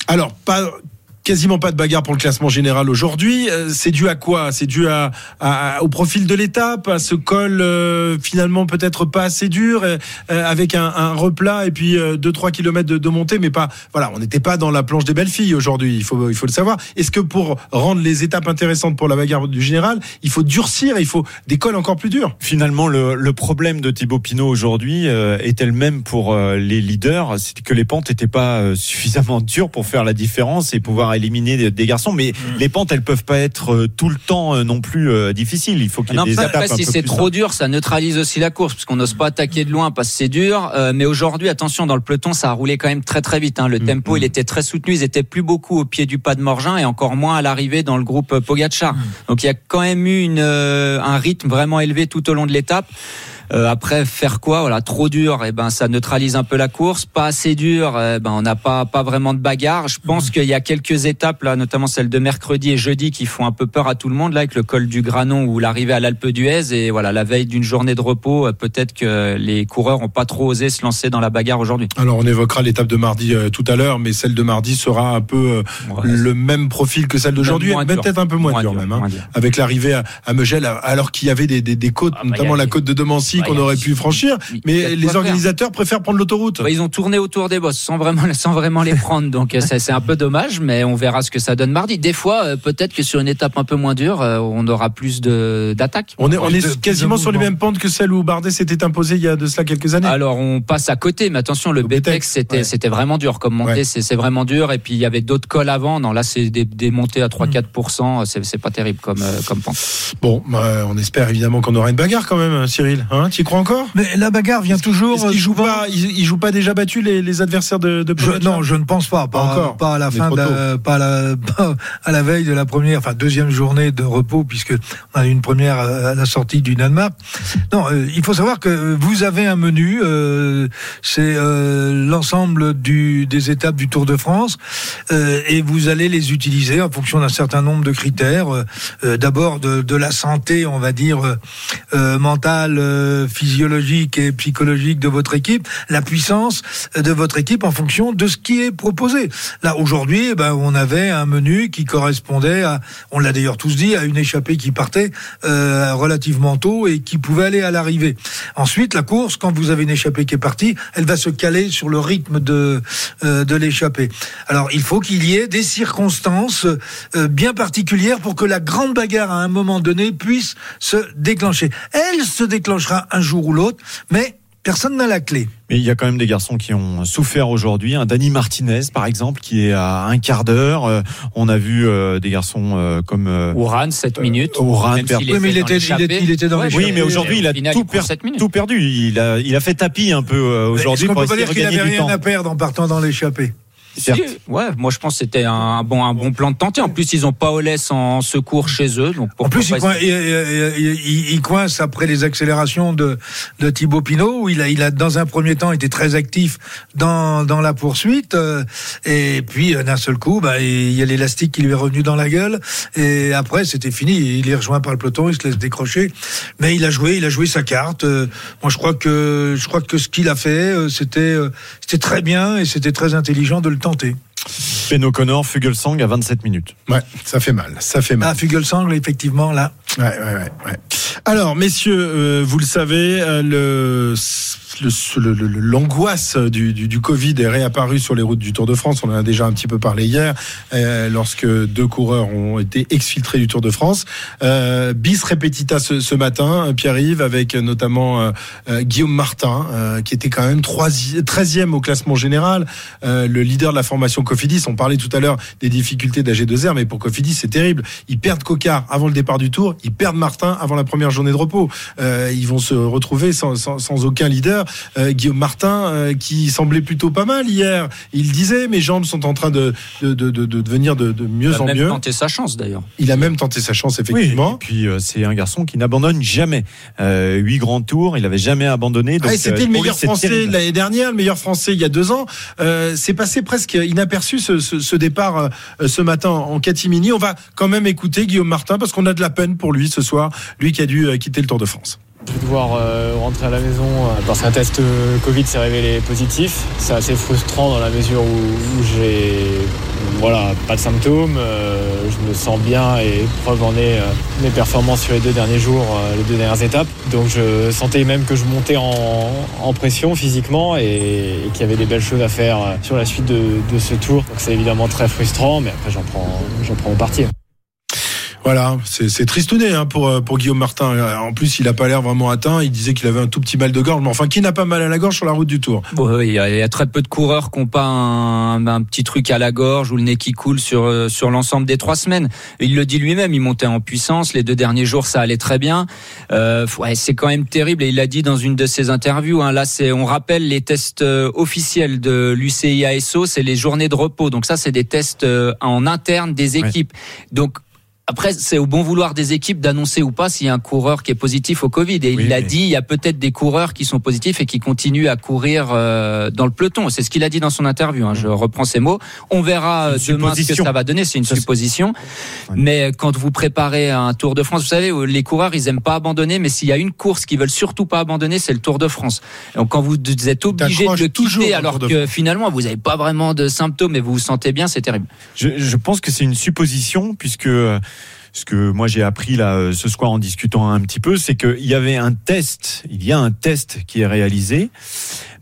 Quasiment pas de bagarre pour le classement général aujourd'hui. Euh, C'est dû à quoi? C'est dû à, à- au profil de l'étape, à ce col euh, finalement peut-être pas assez dur, euh, euh, avec un, un replat et puis 2-3 kilomètres de, de montée, mais pas. Voilà, on n'était pas dans la planche des belles filles aujourd'hui. Il faut, il faut le savoir. Est-ce que pour rendre les étapes intéressantes pour la bagarre du général, il faut durcir, il faut des cols encore plus durs? Finalement, le, le problème de Thibaut Pinot aujourd'hui euh, était le même pour euh, les leaders, c'est que les pentes n'étaient pas euh, suffisamment dures pour faire la différence et pouvoir éliminer des, des garçons. Mais les pentes, elles peuvent pas être euh, tout le temps euh, non plus euh, difficiles. Il faut qu'il y ait Non, des étapes un si c'est trop dur, ça neutralise aussi la course, parce qu'on n'ose pas attaquer de loin parce que c'est dur. Euh, mais aujourd'hui, attention, dans le peloton, ça a roulé quand même très très vite. hein. Le Mm, tempo, il était très soutenu. Ils étaient plus beaucoup au pied du pas de Morgin et encore moins à l'arrivée dans le groupe Pogacar. Donc il y a quand même eu une, euh, un rythme vraiment élevé tout au long de l'étape. Euh, après faire quoi? Voilà, trop dur, et ben ça neutralise un peu la course. Pas assez dur, eh ben on n'a pas pas vraiment de bagarre. Je pense qu'il y a quelques étapes là, notamment celle de mercredi et jeudi, qui font un peu peur à tout le monde là, avec le col du Granon ou l'arrivée à l'Alpe d'Huez. Et voilà, la veille d'une journée de repos, euh, peut-être que les coureurs ont pas trop osé se lancer dans la bagarre aujourd'hui. Alors on évoquera l'étape de mardi euh, tout à l'heure, mais celle de mardi sera un peu euh, Ouais, le même profil que celle d'aujourd'hui, peut-être un peu moins, Moins dur, dur, même, hein, avec l'arrivée à, à Megel, alors qu'il y avait des, des, des côtes, Ah, bah, notamment la côte de Demancy bah, qu'on aurait pu franchir, mais les faire. organisateurs préfèrent prendre l'autoroute. Bah, ils ont tourné autour des bosses sans vraiment, [LAUGHS] sans vraiment les prendre. Donc euh, c'est un peu dommage, mais on verra ce que ça donne mardi. Des fois, euh, peut-être que sur une étape un peu moins dure, euh, on aura plus de d'attaques. On est, on de- est quasiment de sur les mêmes pentes que celle où Bardet s'était imposé il y a de cela quelques années. Alors on passe à côté, mais attention, le BTX BTX, c'était ouais. c'était vraiment dur comme montée, Ouais. c'est vraiment dur. Et puis il y avait d'autres cols avant. Non, là c'est des, des montées à 3-4%, c'est c'est pas terrible comme comme pente. Bon, bah, on espère évidemment qu'on aura une bagarre quand même, Cyril. Hein, tu y crois encore? Mais la bagarre vient toujours. Euh, jouent pas, ils, ils jouent pas déjà battu les, les adversaires de, de Je- non, je ne pense pas. Pas, Pas encore. pas à la fin, trop de la- pas, à la, pas [LAUGHS] à la veille de la première, enfin deuxième journée de repos, puisque on a eu une première à la sortie du Danemark. Non, euh, il faut savoir que vous avez un menu. euh, c'est euh, l'ensemble du, des étapes du Tour de France, euh, et vous allez les utiliser en fonction d'un certain nombre de critères. D'abord de, de la santé, on va dire euh, euh, mentale, physiologique et psychologique de votre équipe, la puissance de votre équipe en fonction de ce qui est proposé. Là, aujourd'hui, eh ben, on avait un menu qui correspondait à, on l'a d'ailleurs tous dit, à une échappée qui partait euh, relativement tôt et qui pouvait aller à l'arrivée. Ensuite, la course, quand vous avez une échappée qui est partie, elle va se caler sur le rythme de, euh, de l'échappée. Alors, il faut qu'il y ait des circonstances euh, bien particulières pour que la grande bagarre, à un moment donné, puisse se déclencher. Elle se déclenchera un jour ou l'autre, mais personne n'a la clé. Mais il y a quand même des garçons qui ont souffert aujourd'hui. Un Dani Martinez, par exemple, qui est à un quart d'heure. Euh, on a vu euh, des garçons euh, comme Ouran, 7 minutes. Ouran s'il Oui, mais il était il était, il était dans Ouais, les Oui, mais aujourd'hui, il a Final, tout, il per- perdu. Il a, il a fait tapis un peu aujourd'hui pour peut pas dire qu'il avait rien temps. à perdre en partant dans l'échappée? Si, ouais, moi je pense que c'était un bon, un bon plan de tenter. En plus, ils ont Paolès en secours chez eux. Donc En plus, il, pas il- il- coince après les accélérations de, de Thibaut Pinot, où il a, il a dans un premier temps été très actif dans, dans la poursuite, euh, et puis euh, d'un seul coup, bah, il y a l'élastique qui lui est revenu dans la gueule, et après c'était fini. Il est rejoint par le peloton, il se laisse décrocher, mais il a joué, il a joué sa carte. Euh, moi, je crois que je crois que ce qu'il a fait, c'était c'était très bien et c'était très intelligent de le tenter. Ben O'Connor, Fugelsang à 27 minutes. Ouais, ça fait mal, ça fait mal. Ah, Fugelsang, effectivement, là. Ouais, ouais, ouais, ouais. Alors, messieurs, euh, vous le savez, euh, le le- le- le- l'angoisse du, du, du Covid est réapparue sur les routes du Tour de France. On en a déjà un petit peu parlé hier, euh, lorsque deux coureurs ont été exfiltrés du Tour de France. Euh, bis repetita ce, ce matin, Pierre-Yves, avec notamment euh, euh, Guillaume Martin, euh, qui était quand même 13e au classement général, le leader de la formation Cofidis. On parlait tout à l'heure des difficultés d'AG2R, mais pour Cofidis, c'est terrible. Ils perdent Cocard avant le départ du Tour, ils perdent Martin avant la première journée de repos. Ils vont se retrouver sans, sans, sans aucun leader. Euh, Guillaume Martin, euh, qui semblait plutôt pas mal hier, il disait mes jambes sont en train de, de, de, de, de devenir de, de mieux Il a en même mieux. tenté sa chance d'ailleurs. Il a même tenté sa chance, Oui, effectivement. et puis euh, c'est un garçon qui n'abandonne jamais. Euh, Huit grands tours, il avait jamais abandonné. Donc, Ah, c'était euh, le lui, meilleur français l'année dernière, le meilleur français il y a deux ans. Euh, c'est passé presque inaperçu ce, ce, ce départ euh, ce matin en catimini. On va quand même écouter Guillaume Martin parce qu'on a de la peine pour lui ce soir, lui qui a dû euh, quitter le Tour de France. Je vais devoir euh, rentrer à la maison euh, parce qu'un test euh, Covid s'est révélé positif. C'est assez frustrant dans la mesure où, où j'ai voilà, pas de symptômes. euh, je me sens bien et preuve en est euh, mes performances sur les deux derniers jours, euh, les deux dernières étapes. Donc je sentais même que je montais en, en pression physiquement et, et qu'il y avait des belles choses à faire sur la suite de, de ce tour. Donc c'est évidemment très frustrant, mais après j'en prends, j'en prends au parti. Voilà, c'est c'est tristouné hein, pour, euh, pour Guillaume Martin. Euh, En plus, il a pas l'air vraiment atteint. Il disait qu'il avait un tout petit mal de gorge. Mais enfin, qui n'a pas mal à la gorge sur la route du Tour? Bon, oui, il y, a- il y a très peu de coureurs qui n'ont pas un, un petit truc à la gorge ou le nez qui coule sur euh, sur l'ensemble des trois semaines. Il le dit lui-même, il montait en puissance. Les deux derniers jours, ça allait très bien. Euh, ouais, c'est quand même terrible. Et il l'a dit dans une de ses interviews. Hein, là, c'est on rappelle les tests officiels de l'UCI ASO, c'est les journées de repos. Donc ça, c'est des tests en interne des équipes. Donc après, c'est au bon vouloir des équipes d'annoncer ou pas s'il y a un coureur qui est positif au Covid. Et il l'a mais- dit, il y a peut-être des coureurs qui sont positifs et qui continuent à courir euh, dans le peloton. C'est ce qu'il a dit dans son interview. hein. Je reprends ses mots. On verra euh, demain ce que supposition. ça va donner. C'est une supposition. Mais quand vous préparez un Tour de France, vous savez, euh, les coureurs, ils aiment pas abandonner. Mais s'il y a une course qu'ils veulent surtout pas abandonner, c'est le Tour de France. Donc quand vous êtes obligé de le quitter alors de que finalement vous n'avez pas vraiment de symptômes et vous vous sentez bien, c'est terrible. Je, je pense que c'est une supposition puisque euh, ce que moi j'ai appris là euh, ce soir en discutant un petit peu, c'est qu'il y avait un test, il y a un test qui est réalisé,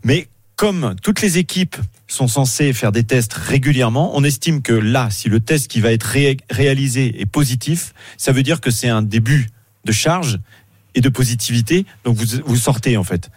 mais comme toutes les équipes sont censées faire des tests régulièrement, on estime que là, si le test qui va être ré- réalisé est positif, ça veut dire que c'est un début de charge et de positivité, donc vous, vous sortez en fait.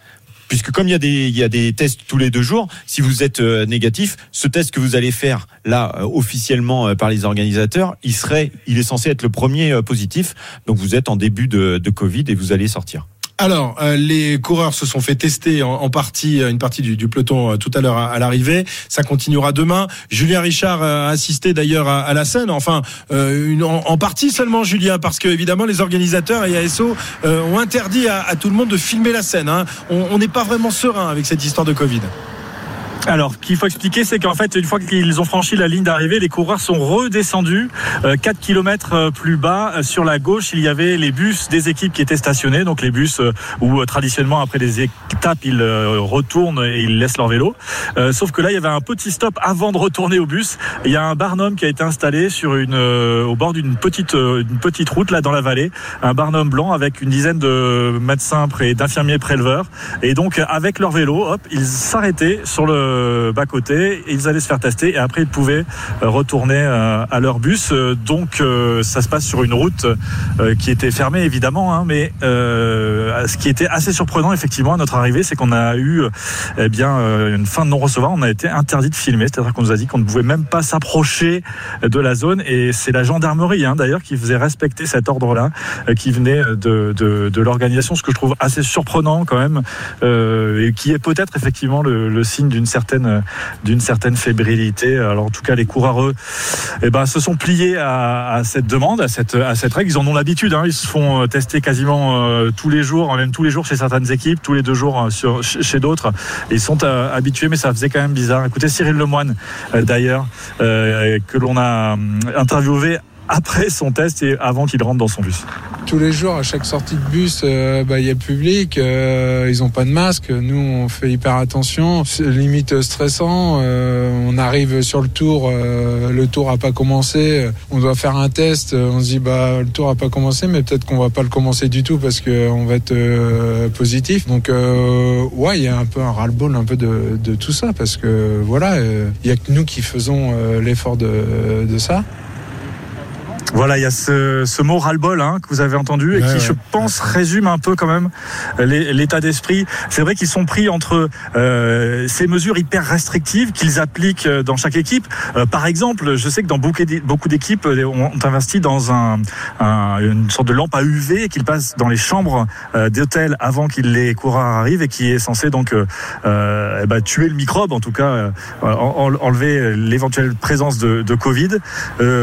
Puisque comme il y, a des, tests tous les deux jours, si vous êtes euh, négatif, ce test que vous allez faire là euh, officiellement euh, par les organisateurs, il serait, il est censé être le premier positif. Donc vous êtes en début de Covid et vous allez sortir. Alors, euh, les coureurs se sont fait tester en, en partie, une partie du, du peloton euh, tout à l'heure à, à l'arrivée. Ça continuera demain. Julien Richard euh, a assisté d'ailleurs à, à la scène. Enfin, euh, une, en, en partie seulement, Julien, parce que évidemment les organisateurs et ASO euh, ont interdit à, à tout le monde de filmer la scène. hein. On n'est pas vraiment serein avec cette histoire de Covid. Alors, qu'il faut expliquer, c'est qu'en fait, une fois qu'ils ont franchi la ligne d'arrivée, les coureurs sont redescendus 4 km plus bas. Sur la gauche, il y avait les bus des équipes qui étaient stationnés, donc les bus où traditionnellement, après les étapes, ils retournent et ils laissent leur vélo. Sauf que là, il y avait un petit stop avant de retourner au bus. Il y a un barnum qui a été installé sur une, au bord d'une petite, une petite route là dans la vallée, un barnum blanc avec une dizaine de médecins d'infirmiers préleveurs. Et donc, avec leur vélo, hop, ils s'arrêtaient sur le bas-côté, ils allaient se faire tester et après ils pouvaient euh, retourner euh, à leur bus. Euh, donc, ça se passe sur une route qui était fermée évidemment, hein, mais ce qui était assez surprenant effectivement à notre arrivée, c'est qu'on a eu eh bien une fin de non-recevoir. On a été interdit de filmer, c'est-à-dire qu'on nous a dit qu'on ne pouvait même pas s'approcher de la zone. Et c'est la gendarmerie hein, d'ailleurs qui faisait respecter cet ordre-là, qui venait de, de, l'organisation, ce que je trouve assez surprenant quand même, euh, et qui est peut-être effectivement le, le signe d'une certaine, d'une certaine fébrilité. Alors en tout cas, les coureurs, eh ben, se sont pliés à, cette demande, à cette, à cette règle. Ils en ont l'habitude. Hein. Ils se font euh, tester quasiment euh, tous les jours, même tous les jours chez certaines équipes, tous les deux jours sur, chez d'autres. Ils sont habitués, mais ça faisait quand même bizarre. Écoutez Cyril Lemoine, d'ailleurs, que l'on a interviewé après son test et avant qu'il rentre dans son bus. Tous les jours, à chaque sortie de bus, euh, bah, il y a le public, euh, ils n'ont pas de masque. Nous, on fait hyper attention. Limite stressant. Euh, on arrive sur le tour, le tour a pas commencé. On doit faire un test. On se dit, bah, le tour a pas commencé, mais peut-être qu'on va pas le commencer du tout parce qu'on va être positif. Donc, ouais, il y a un peu un ras-le-bol un peu de, tout ça parce que voilà, il y a que nous qui faisons l'effort de ça. Voilà, il y a ce, ce mot ras-le-bol hein, que vous avez entendu et qui, je pense, résume un peu quand même l'état d'esprit. C'est vrai qu'ils sont pris entre euh, ces mesures hyper restrictives qu'ils appliquent euh, dans chaque équipe. Euh, par exemple, je sais que dans beaucoup d'équipes euh, ont investi dans un, un, une sorte de lampe à UV qu'ils passent dans les chambres d'hôtel avant que les coureurs arrivent et qui est censé donc euh, eh ben, tuer le microbe, en tout cas enlever l'éventuelle présence de, de Covid.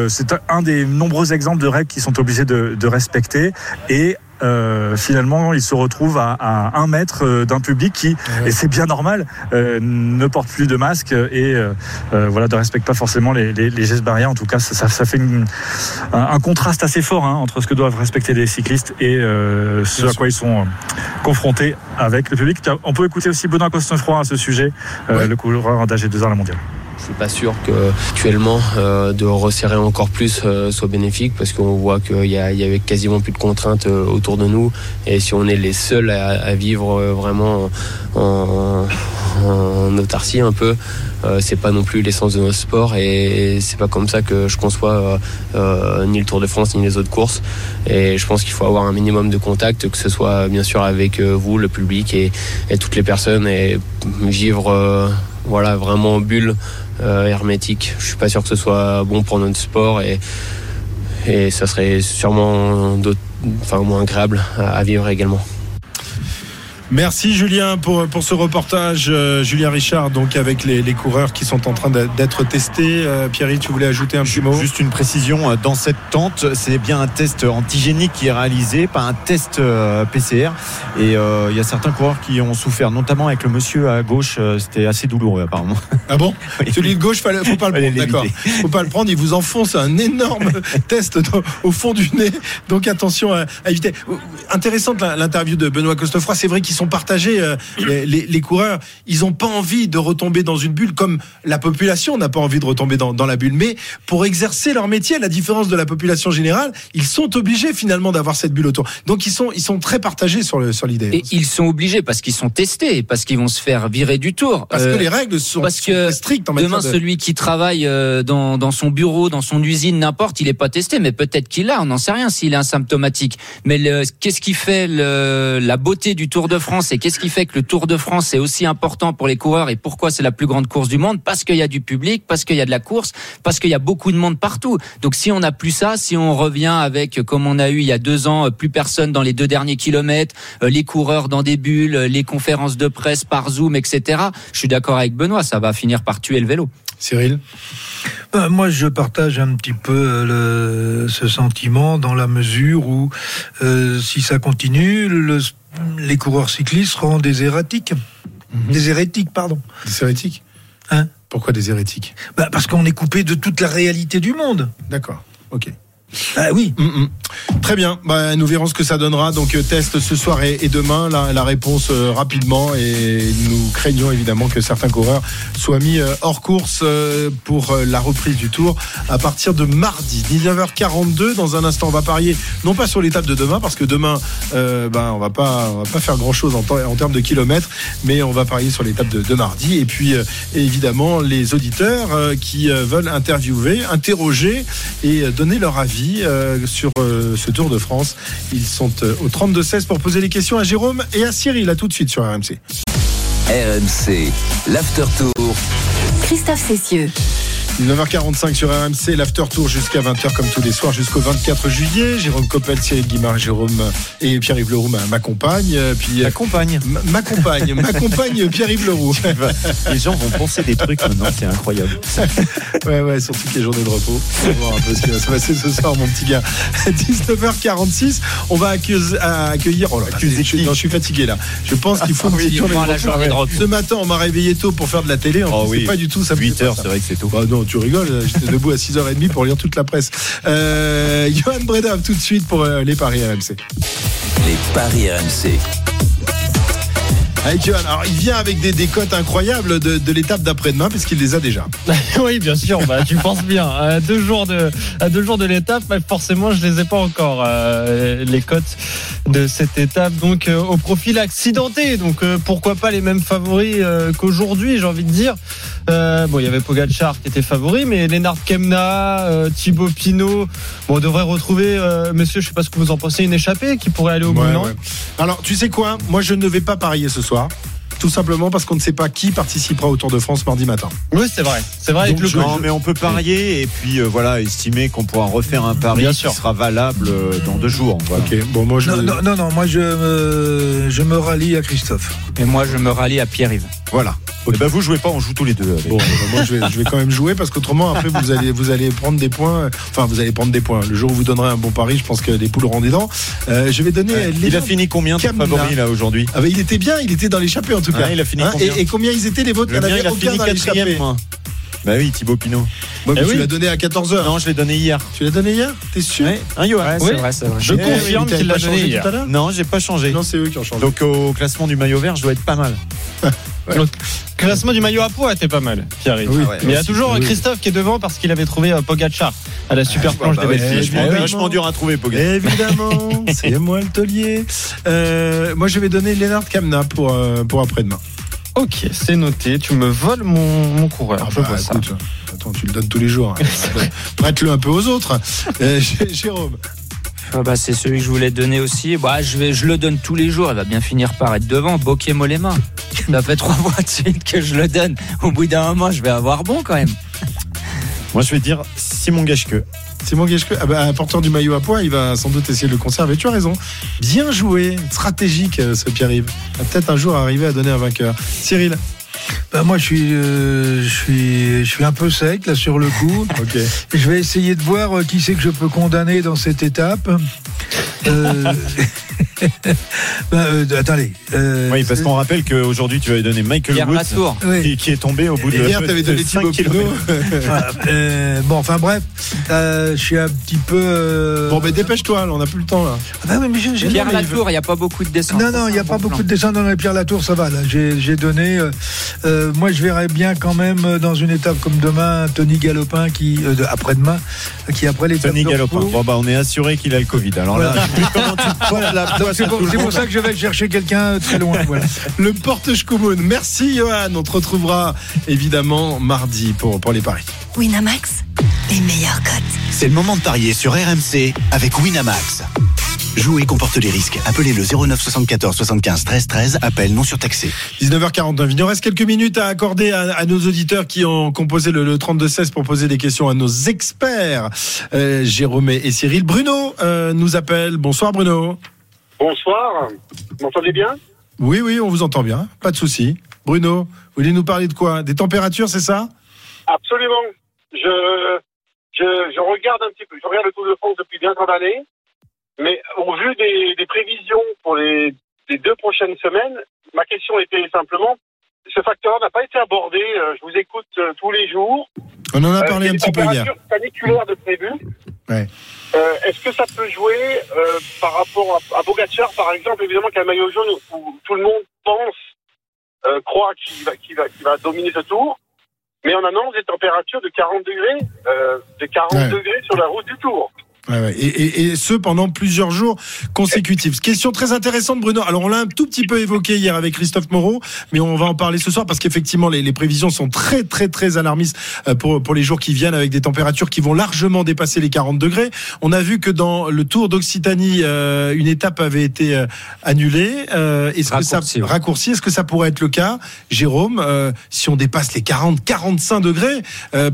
C'est un des nombreux exemples de règles qui sont obligés de, de respecter et euh, finalement, ils se retrouvent à, à un mètre euh, d'un public qui, et c'est bien normal, euh, ne porte plus de masque et euh, voilà, ne respecte pas forcément les, les, les, gestes barrières. En tout cas, ça, ça fait une, un, un, contraste assez fort hein, entre ce que doivent respecter les cyclistes et ce à quoi ils sont confrontés avec le public. On peut écouter aussi Benoît Cosnefroy à ce sujet, ouais. le coureur d'AG2R la mondiale. Je suis pas sûr que actuellement euh, de resserrer encore plus euh, soit bénéfique parce qu'on voit qu'il y, y, avait quasiment plus de contraintes euh, autour de nous. Et si on est les seuls à, vivre vraiment en, en, autarcie un peu, c'est pas non plus l'essence de notre sport. Et c'est pas comme ça que je conçois ni le Tour de France ni les autres courses. Et je pense qu'il faut avoir un minimum de contact que ce soit bien sûr avec vous, le public et, et toutes les personnes et vivre voilà vraiment en bulle euh, hermétique. Je suis pas sûr que ce soit bon pour notre sport et, et ça serait sûrement enfin, moins agréable à vivre également. Merci Julien pour, pour ce reportage. Euh, Julien Richard, donc avec les, les, coureurs qui sont en train d'être testés. Euh, Pierre, tu voulais ajouter un petit mot? Juste une précision, dans cette tente, c'est bien un test antigénique qui est réalisé, pas un test euh, PCR. Et euh, il y a certains coureurs qui ont souffert, notamment avec le monsieur à gauche, euh, c'était assez douloureux apparemment. Ah bon? [LAUGHS] Oui. Celui de gauche, faut pas le prendre, d'accord. Faut pas le prendre, il vous enfonce un énorme [LAUGHS] test dans, au fond du nez. Donc attention à, à éviter. Intéressante l'interview de Benoît Costefroy, c'est vrai qu'ils sont partagés, euh, les, coureurs. Ils n'ont pas envie de retomber dans une bulle comme la population n'a pas envie de retomber dans, dans, la bulle. Mais pour exercer leur métier, à la différence de la population générale, ils sont obligés finalement d'avoir cette bulle autour. Donc ils sont, ils sont très partagés sur l'idée. Sur Et ils sont obligés parce qu'ils sont testés, parce qu'ils vont se faire virer du tour. Parce euh, que les règles sont, parce que sont strictes en Demain, de... celui qui travaille euh, dans, dans son bureau, dans son usine, n'importe, il n'est pas testé, mais peut-être qu'il l'a, on n'en sait rien s'il est asymptomatique. Mais qu'est-ce qui fait le, la beauté du Tour de France? Et qu'est-ce qui fait que le Tour de France est aussi important pour les coureurs et pourquoi c'est la plus grande course du monde? Parce qu'il y a du public, parce qu'il y a de la course, parce qu'il y a beaucoup de monde partout. Donc si on n'a plus ça, si on revient avec, comme on a eu il y a deux ans, plus personne dans les deux derniers kilomètres, les coureurs dans des bulles, les conférences de presse par Zoom, etc. Je suis d'accord avec Benoît, ça va finir par tuer le vélo. Cyril ben, Moi, je partage un petit peu le, ce sentiment dans la mesure où, euh, si ça continue, le, les coureurs cyclistes seront des erratiques. -hmm. Des hérétiques, pardon. Des hérétiques Hein? Pourquoi des hérétiques? Bah Parce qu'on est coupé de toute la réalité du monde. D'accord, ok. Ah oui. Mm, mm. Très bien. Bah, nous verrons ce que ça donnera. Donc euh, test ce soir et, demain. La, réponse euh, rapidement. Et nous craignons évidemment que certains coureurs soient mis euh, hors course pour la reprise du Tour à partir de mardi 19h42. Dans un instant, on va parier non pas sur l'étape de demain parce que demain, ben on va pas, on va pas faire grand chose en, termes de kilomètres, mais on va parier sur l'étape de, de mardi. Et puis évidemment les auditeurs qui veulent interviewer, interroger et donner leur avis euh, sur euh, ce Tour de France. Ils sont euh, au 32-16 pour poser les questions à Jérôme et à Cyril. À tout de suite sur RMC. RMC, l'After Tour. Christophe Cessieux. 19h45 sur RMC, l'after tour jusqu'à 20h comme tous les soirs jusqu'au 24 juillet. Jérôme Coppel, Cyril Guimard, Jérôme et Pierre-Yves Leroux ma- m'accompagnent. Euh, Puis compagne. ma compagne, ma compagne [LAUGHS] Pierre-Yves Leroux. Les gens vont penser des trucs maintenant, c'est incroyable. [LAUGHS] Ouais, ouais, surtout qu'il y a journée de repos. On va voir un peu ce qui va se passer ce soir, mon petit gars. [LAUGHS] 19h46, on va accueillir. Oh là, je, non, je suis fatigué là. Je pense qu'il faut Ah oui, journée de repos. Ce matin, on m'a réveillé tôt pour faire de la télé. En Oh oui. pas du tout ça. me 8 fait pas heures, ça. c'est vrai que c'est tôt. Bah non, tu rigoles. J'étais debout à 6h30 pour lire toute la presse. Euh, Johan Breda, tout de suite pour euh, les paris RMC. Les paris RMC. Allez, Johan, alors il vient avec des, des cotes incroyables de, de l'étape d'après-demain, puisqu'il les a déjà. [LAUGHS] oui, bien sûr. Bah, tu penses bien. À deux jours de, à deux jours de l'étape, bah, forcément, je les ai pas encore euh, les cotes de cette étape. Donc, euh, au profil accidenté. Donc, euh, pourquoi pas les mêmes favoris euh, qu'aujourd'hui, j'ai envie de dire. Euh, bon, il y avait Pogacar qui était favori, mais Lennart Kemna, euh, Thibaut Pinot. Bon, on devrait retrouver, euh, monsieur, je sais pas ce que vous en pensez, une échappée qui pourrait aller au bout, Ouais, non ouais. Alors, tu sais quoi? Moi, je ne vais pas parier ce soir. Tout simplement parce qu'on ne sait pas qui participera au Tour de France mardi matin. Oui, c'est vrai. C'est vrai avec le. Non, mais on peut parier et puis euh, voilà, estimer qu'on pourra refaire un pari Bien qui sûr. sera valable euh, dans deux jours. Voilà. Ok, bon, moi je. Non, non, non, non, moi je me, je me rallie à Christophe. Et moi, je me rallie à Pierre-Yves. Voilà. Eh ben, vous jouez pas, on joue tous les deux. avec. Bon, moi je vais, je vais quand même jouer parce qu'autrement après vous allez vous allez prendre des points. Enfin vous allez prendre des points. Le jour où vous donnerez un bon pari, je pense que les poules auront des dents. Euh, je vais donner. Ouais. les Il a fini combien ton favori là aujourd'hui? Ah bah, il était bien, il était dans l'échappée en tout cas. Ah, il a fini Hein, combien et, et combien ils étaient les vôtres Le Il y en avait aucun dans moi. Bah oui, Thibaut Pinot. Mais Eh tu oui. l'as donné à 14h. Non, je l'ai donné hier. Tu l'as donné hier? T'es sûr? Ouais. Hein, Johan Ouais, Oui. c'est vrai, c'est vrai. Je Eh confirme qu'il l'a changé donné hier. tout à l'heure? Non, j'ai pas changé. Non, c'est eux qui ont changé. Donc au classement du maillot vert, je dois être pas mal. [LAUGHS] Le classement du maillot à poids était pas mal, Pierre. Oui. Ah ouais. Mais il y a toujours oui. Christophe qui est devant parce qu'il avait trouvé euh, Pogacar à la super planche bah des ouais, belles filles. C'est vachement dur à trouver, Pogacar. Évidemment, [LAUGHS] c'est moi le taulier. Euh, moi, je vais donner Lennart Kamna pour, euh, pour après-demain. Ok, c'est noté. Tu me voles mon, mon coureur. je bah, vois ça. écoute, attends, tu le donnes tous les jours. hein. [LAUGHS] Prête-le un peu aux autres. Euh, Jé- Jérôme. Ah bah, c'est celui que je voulais donner aussi. Bah, je, vais, je le donne tous les jours. Il va bien finir par être devant. Bokeh Molema. Ça fait trois [LAUGHS] mois de suite que je le donne. Au bout d'un moment, je vais avoir bon quand même. Moi, je vais dire Simon Gachke. Simon Guécheque, ah bah, porteur du maillot à poids, il va sans doute essayer de le conserver. Tu as raison. Bien joué, stratégique euh, ce Pierre-Yves. Va Peut-être un jour arriver à donner un vainqueur. Cyril. Ben, moi je suis, euh, je suis, je suis un peu sec là sur le coup. [LAUGHS] Ok. Je vais essayer de voir euh, qui c'est que je peux condamner dans cette étape. Euh, [LAUGHS] [LAUGHS] ben, euh, attendez. euh, Oui, parce qu'on rappelle qu'aujourd'hui, tu avais donné Michael Pierre Woods, oui. qui, qui est tombé au bout de hier, t'avais donné de cinq Thibaut Pinot. kilomètres. [LAUGHS] Voilà, euh, bon, enfin bref, euh, je suis un petit peu. euh, Bon, mais dépêche-toi, on n'a plus le temps là. ah oui, mais j'ai- j'ai- Pierre non, Latour, il n'y a pas beaucoup de descente. Non, non, il n'y a pas bon beaucoup plan. de descentes dans les Pierre Latour, ça va. Là, j'ai donné. euh, euh, moi, je verrais bien quand même euh, dans une étape comme demain, Tony Galopin qui euh, de- après-demain, qui après l'étape Tony Galopin. Bon, bah, on est assuré qu'il a le Covid. Alors là, [LAUGHS] comment tu la C'est pour, ça que je vais chercher quelqu'un très loin. Voilà. [LAUGHS] Le porte Schkumun. Merci Johan. On te retrouvera évidemment mardi pour, pour les paris. Winamax, les meilleurs cotes. C'est le moment de parier sur RMC avec Winamax. Jouer comporte les risques. Appelez le 09 74 75 13 13. Appel non surtaxé. 19h49. Il nous reste quelques minutes à accorder à, à nos auditeurs qui ont composé le, le 32-16 pour poser des questions à nos experts, euh, Jérôme et Cyril. Bruno euh, nous appelle. Bonsoir Bruno. Bonsoir, vous m'entendez bien Oui, oui, on vous entend bien. Pas de souci. Bruno, vous voulez nous parler de quoi? Des températures, c'est ça? Absolument. Je, je, je regarde un petit peu, je regarde le Tour de France depuis bien d'années, mais au vu des, des prévisions pour les, les deux prochaines semaines, ma question était simplement, ce facteur n'a pas été abordé. Euh, je vous écoute euh, tous les jours. On en a Euh, parlé y un petit peu hier. températures caniculaires de prévu. Ouais. Euh, Est-ce que ça peut jouer euh, par rapport à, à par exemple, évidemment qu'un maillot jaune où tout le monde pense, euh, croit qu'il va, va, dominer ce tour, mais on annonce des températures de 40 degrés, de 40 Ouais. degrés sur la route du Tour. Ouais, ouais. Et, et, et ce pendant plusieurs jours consécutifs. Question très intéressante, Bruno. Alors on l'a un tout petit peu évoqué hier avec Christophe Moreau, mais on va en parler ce soir parce qu'effectivement les, les prévisions sont très très très alarmistes euh, pour pour les jours qui viennent avec des températures qui vont largement dépasser les 40 degrés. On a vu que dans le Tour d'Occitanie, euh, une étape avait été euh, annulée. Euh, est-ce que ça raccourci Est-ce que ça pourrait être le cas, Jérôme euh, Si on dépasse les 40, 45 degrés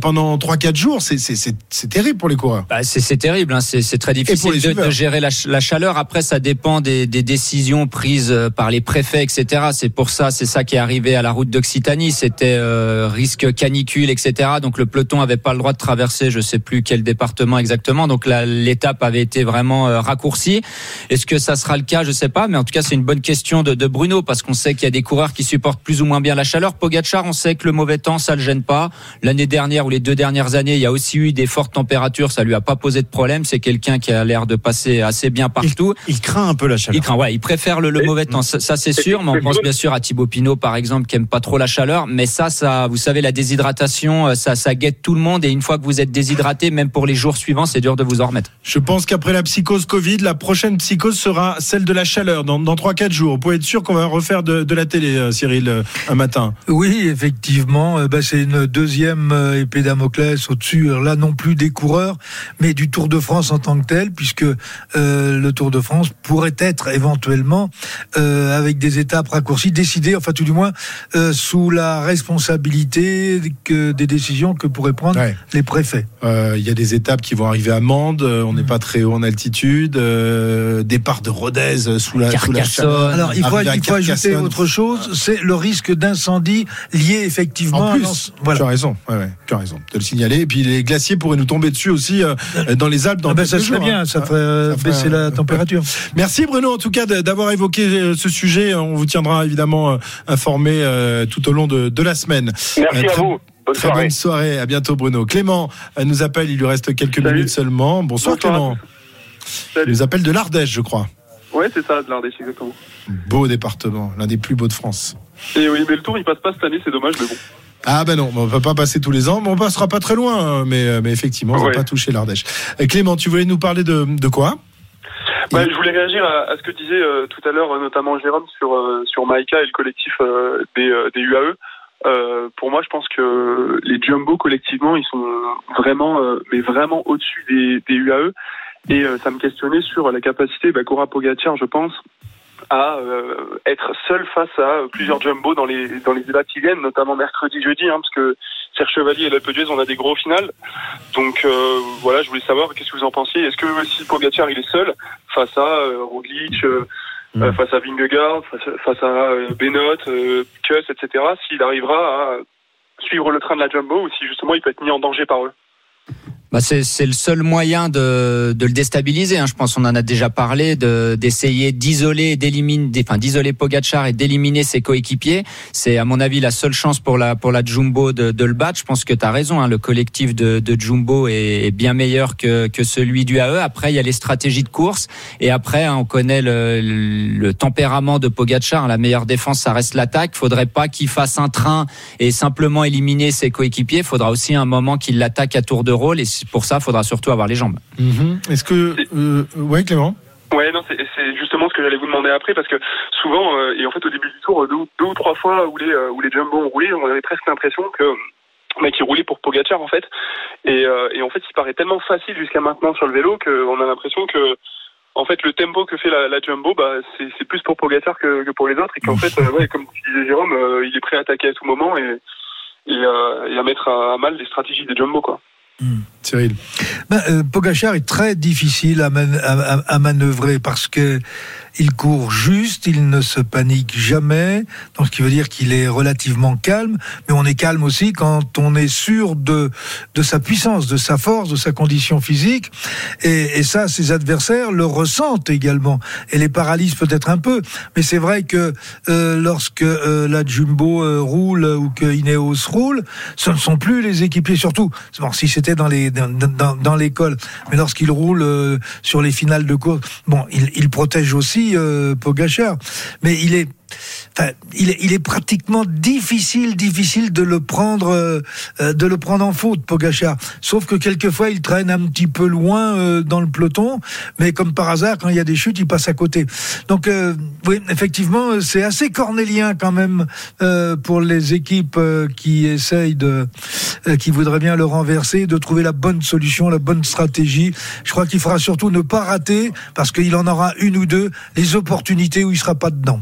pendant 3-4 jours, c'est c'est c'est c'est terrible pour les coureurs. Bah, c'est c'est terrible, hein. C'est très difficile de, de gérer la, la chaleur. Après, ça dépend des, des décisions prises euh, par les préfets, etc. C'est pour ça, c'est ça qui est arrivé à la route d'Occitanie. C'était euh, risque canicule, etc. Donc le peloton avait pas le droit de traverser, je sais plus quel département exactement. Donc l'étape avait été vraiment euh, raccourcie. Est-ce que ça sera le cas? Je sais pas, mais en tout cas c'est une bonne question de, de Bruno parce qu'on sait qu'il y a des coureurs qui supportent plus ou moins bien la chaleur. Pogacar, on sait que le mauvais temps, ça le gêne pas. L'année dernière ou les deux dernières années, il y a aussi eu des fortes températures, ça lui a pas posé de problème. C'est quelqu'un qui a l'air de passer assez bien partout. Il, craint un peu la chaleur. Il craint, ouais, il préfère le, le mauvais temps. Ça, ça, c'est sûr, mais on pense bien sûr à Thibaut Pinot par exemple qui aime pas trop la chaleur. Mais ça, ça, vous savez, la déshydratation, euh, ça, ça guette tout le monde. Et une fois que vous êtes déshydraté, même pour les jours suivants, c'est dur de vous en remettre. Je pense qu'après la psychose Covid, la prochaine psychose sera celle de la chaleur dans, dans 3-4 jours. Vous pouvez être sûr qu'on va refaire de, de la télé, euh, Cyril, euh, un matin. Oui, effectivement, bah, c'est une deuxième épée Damoclès au-dessus, là non plus des coureurs, mais du Tour de France en tant que tel, puisque euh, le Tour de France pourrait être éventuellement, euh, avec des étapes raccourcies, décidé, enfin tout du moins, euh, sous la responsabilité que, des décisions que pourraient prendre les préfets. Euh, Il y a des étapes qui vont arriver à Mende, on n'est pas très haut en altitude, euh, départ de Rodez sous la, sous la chaleur. Alors il faut, à il faut ajouter autre chose, c'est le risque d'incendie lié effectivement En à plus, voilà. tu as raison, ouais, ouais, tu as raison de le signaler. Et puis les glaciers pourraient nous tomber dessus aussi euh, dans les Alpes dans Ah ben, quelques ça serait jours, bien, hein. ça ferait euh, Ça ferait baisser la température. Merci Bruno en tout cas d'avoir évoqué euh, ce sujet. On vous tiendra évidemment euh, informé euh, tout au long de, de la semaine. Merci à très- vous. Bonne très soirée. bonne soirée. À bientôt Bruno. Clément nous appelle. Il lui reste quelques minutes seulement. Bonsoir, Bonsoir Clément. Il nous appelle de l'Ardèche, je crois. Ouais, c'est ça, de l'Ardèche, exactement. Beau département, l'un des plus beaux de France. Et oui, mais le tour, il passe pas cette année, c'est dommage, mais bon. Ah ben non, on va pas passer tous les ans, mais on passera pas très loin. hein, Mais, euh, mais effectivement, on va Ouais. pas toucher l'Ardèche. Euh, Clément, tu voulais nous parler de, de quoi? Bah, je voulais réagir à, à ce que disait euh, tout à l'heure, notamment Jérôme, sur, euh, sur Maïka et le collectif euh, des, des UAE. Pour moi, je pense que les Jumbo, collectivement, ils sont vraiment, mais vraiment au-dessus des, des UAE. Et ça me questionnait sur la capacité bah, qu'aura Pogacar, je pense, à euh, être seul face à plusieurs Jumbo dans les, dans les étapes qui viennent, notamment mercredi, jeudi, hein, parce que Serge Chevalier et l'Alpe d'Huez, on a des gros finales. Donc euh, voilà, je voulais savoir qu'est-ce que vous en pensiez. Est-ce que si Pogacar il est seul face à euh, Roglic, euh, euh, face à Vingegaard, face, face à euh, Kuss, etc., s'il arrivera à suivre le train de la Jumbo ou si justement il peut être mis en danger par eux? Bah c'est le seul moyen de, de le déstabiliser. Hein. Je pense qu'on en a déjà parlé de d'essayer d'isoler, d'éliminer, d'é- enfin d'isoler Pogacar et d'éliminer ses coéquipiers. C'est à mon avis la seule chance pour la pour la Jumbo de, de le battre. Je pense que tu as raison. Hein. Le collectif de, de Jumbo est, est bien meilleur que que celui du AE. Après il y a les stratégies de course et après hein, on connaît le, le, tempérament de Pogacar. La meilleure défense ça reste l'attaque. Faudrait pas qu'il fasse un train et simplement éliminer ses coéquipiers. Faudra aussi un moment qu'il l'attaque à tour de rôle pour ça, faudra surtout avoir les jambes. Est-ce que euh, ouais, Clément? Ouais, non, c'est justement ce que j'allais vous demander après, parce que souvent, euh, et en fait au début du tour, deux, ou- deux ou trois fois où les, euh, où les Jumbo ont roulé, on avait presque l'impression que bah, qu'ils roulaient pour Pogacar en fait. Et, euh, et en fait, il paraît tellement facile jusqu'à maintenant sur le vélo qu'on a l'impression que en fait le tempo que fait la, la Jumbo, bah, c'est c'est plus pour Pogacar que, que pour les autres, et qu'en fait, euh, ouais, comme disait Jérôme, euh, il est prêt à attaquer à tout moment et, et, euh, et à mettre à, à mal les stratégies des Jumbo, quoi. Cyril. Ben, euh, Pogachar est très difficile à, man- à- à- à manœuvrer parce que il court juste, il ne se panique jamais, donc ce qui veut dire qu'il est relativement calme, mais on est calme aussi quand on est sûr de, de sa puissance, de sa force, de sa condition physique, et, ça, ses adversaires le ressentent également, et les paralysent peut-être un peu, mais c'est vrai que euh, lorsque euh, la Jumbo euh, roule ou que Ineos roule, ce ne sont plus les équipiers, surtout, bon, si c'était dans les dans, l'école, mais lorsqu'il roule euh, sur les finales de course, bon, il, il protège aussi euh, Pogachar, mais il est Il est, pratiquement difficile, difficile de le prendre, euh, euh, de le prendre en faute, Pogachar. Sauf que quelquefois, il traîne un petit peu loin euh, dans le peloton, mais comme par hasard, quand il y a des chutes, il passe à côté. Donc, oui, effectivement, c'est assez cornélien quand même pour les équipes qui essayent de, qui voudraient bien le renverser, de trouver la bonne solution, la bonne stratégie. Je crois qu'il faudra surtout ne pas rater, parce qu'il en aura une ou deux, les opportunités où il sera pas dedans.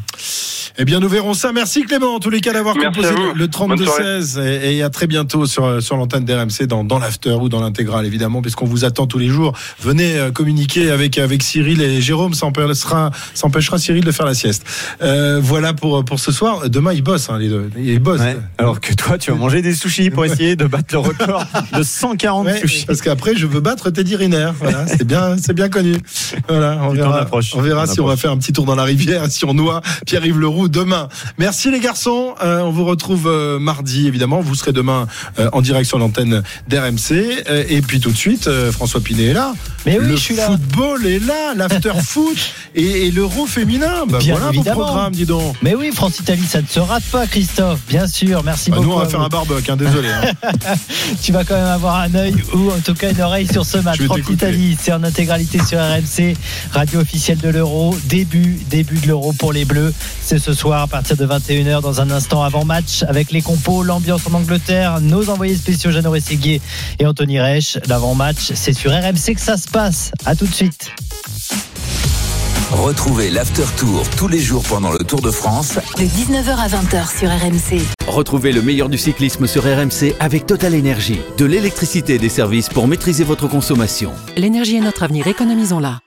Eh bien, nous verrons ça. Merci Clément, en tous les cas, d'avoir composé le Bonne soirée. 32-16. Et, et à très bientôt sur, sur l'antenne d'RMC, dans, dans l'after ou dans l'intégrale, évidemment, puisqu'on vous attend tous les jours. Venez euh, communiquer avec, avec Cyril et Jérôme. Ça empêchera, ça empêchera Cyril de faire la sieste. Euh, voilà pour, pour ce soir. Demain, ils bossent, hein, les deux. Ils bossent. Ouais, alors que toi, tu vas manger des sushis pour essayer de battre le [LAUGHS] record de 140 Ouais, sushis. parce qu'après, je veux battre Teddy Riner. Voilà, c'est bien, c'est bien connu. Voilà, on verra, on verra si on va faire un petit tour dans la rivière, si on noie Pierre-Yves Leroux demain. Merci les garçons. Euh, on vous retrouve euh, mardi, évidemment. Vous serez demain euh, en direct sur l'antenne d'RMC. Et puis tout de suite, François Pinet est là. Mais oui, le je suis là. football est là, l'after [LAUGHS] foot et, et l'euro féminin. Bah, Bien voilà évidemment. programmes, dis donc. Mais oui, France-Italie, ça ne se rate pas, Christophe. Bien sûr, merci Bah, beaucoup. nous, on va faire vous. un barbecue, hein, désolé. hein. [LAUGHS] tu vas quand même avoir un œil ou en tout cas une oreille sur ce match. Je vais France-Italie, c'est en intégralité sur RMC, radio officielle de l'Euro. Début, début de l'Euro pour les Bleus. C'est ce soir à partir de 21h dans un instant avant match avec les compos, l'ambiance en Angleterre, nos envoyés spéciaux Jeannot Rességuier et Anthony Reich. L'avant-match, c'est sur RMC que ça se passe. À tout de suite. Retrouvez l'After Tour tous les jours pendant le Tour de France De 19h à 20h sur RMC. Retrouvez le meilleur du cyclisme sur RMC avec Total Énergie. De l'électricité et des services pour maîtriser votre consommation. L'énergie est notre avenir, économisons-la.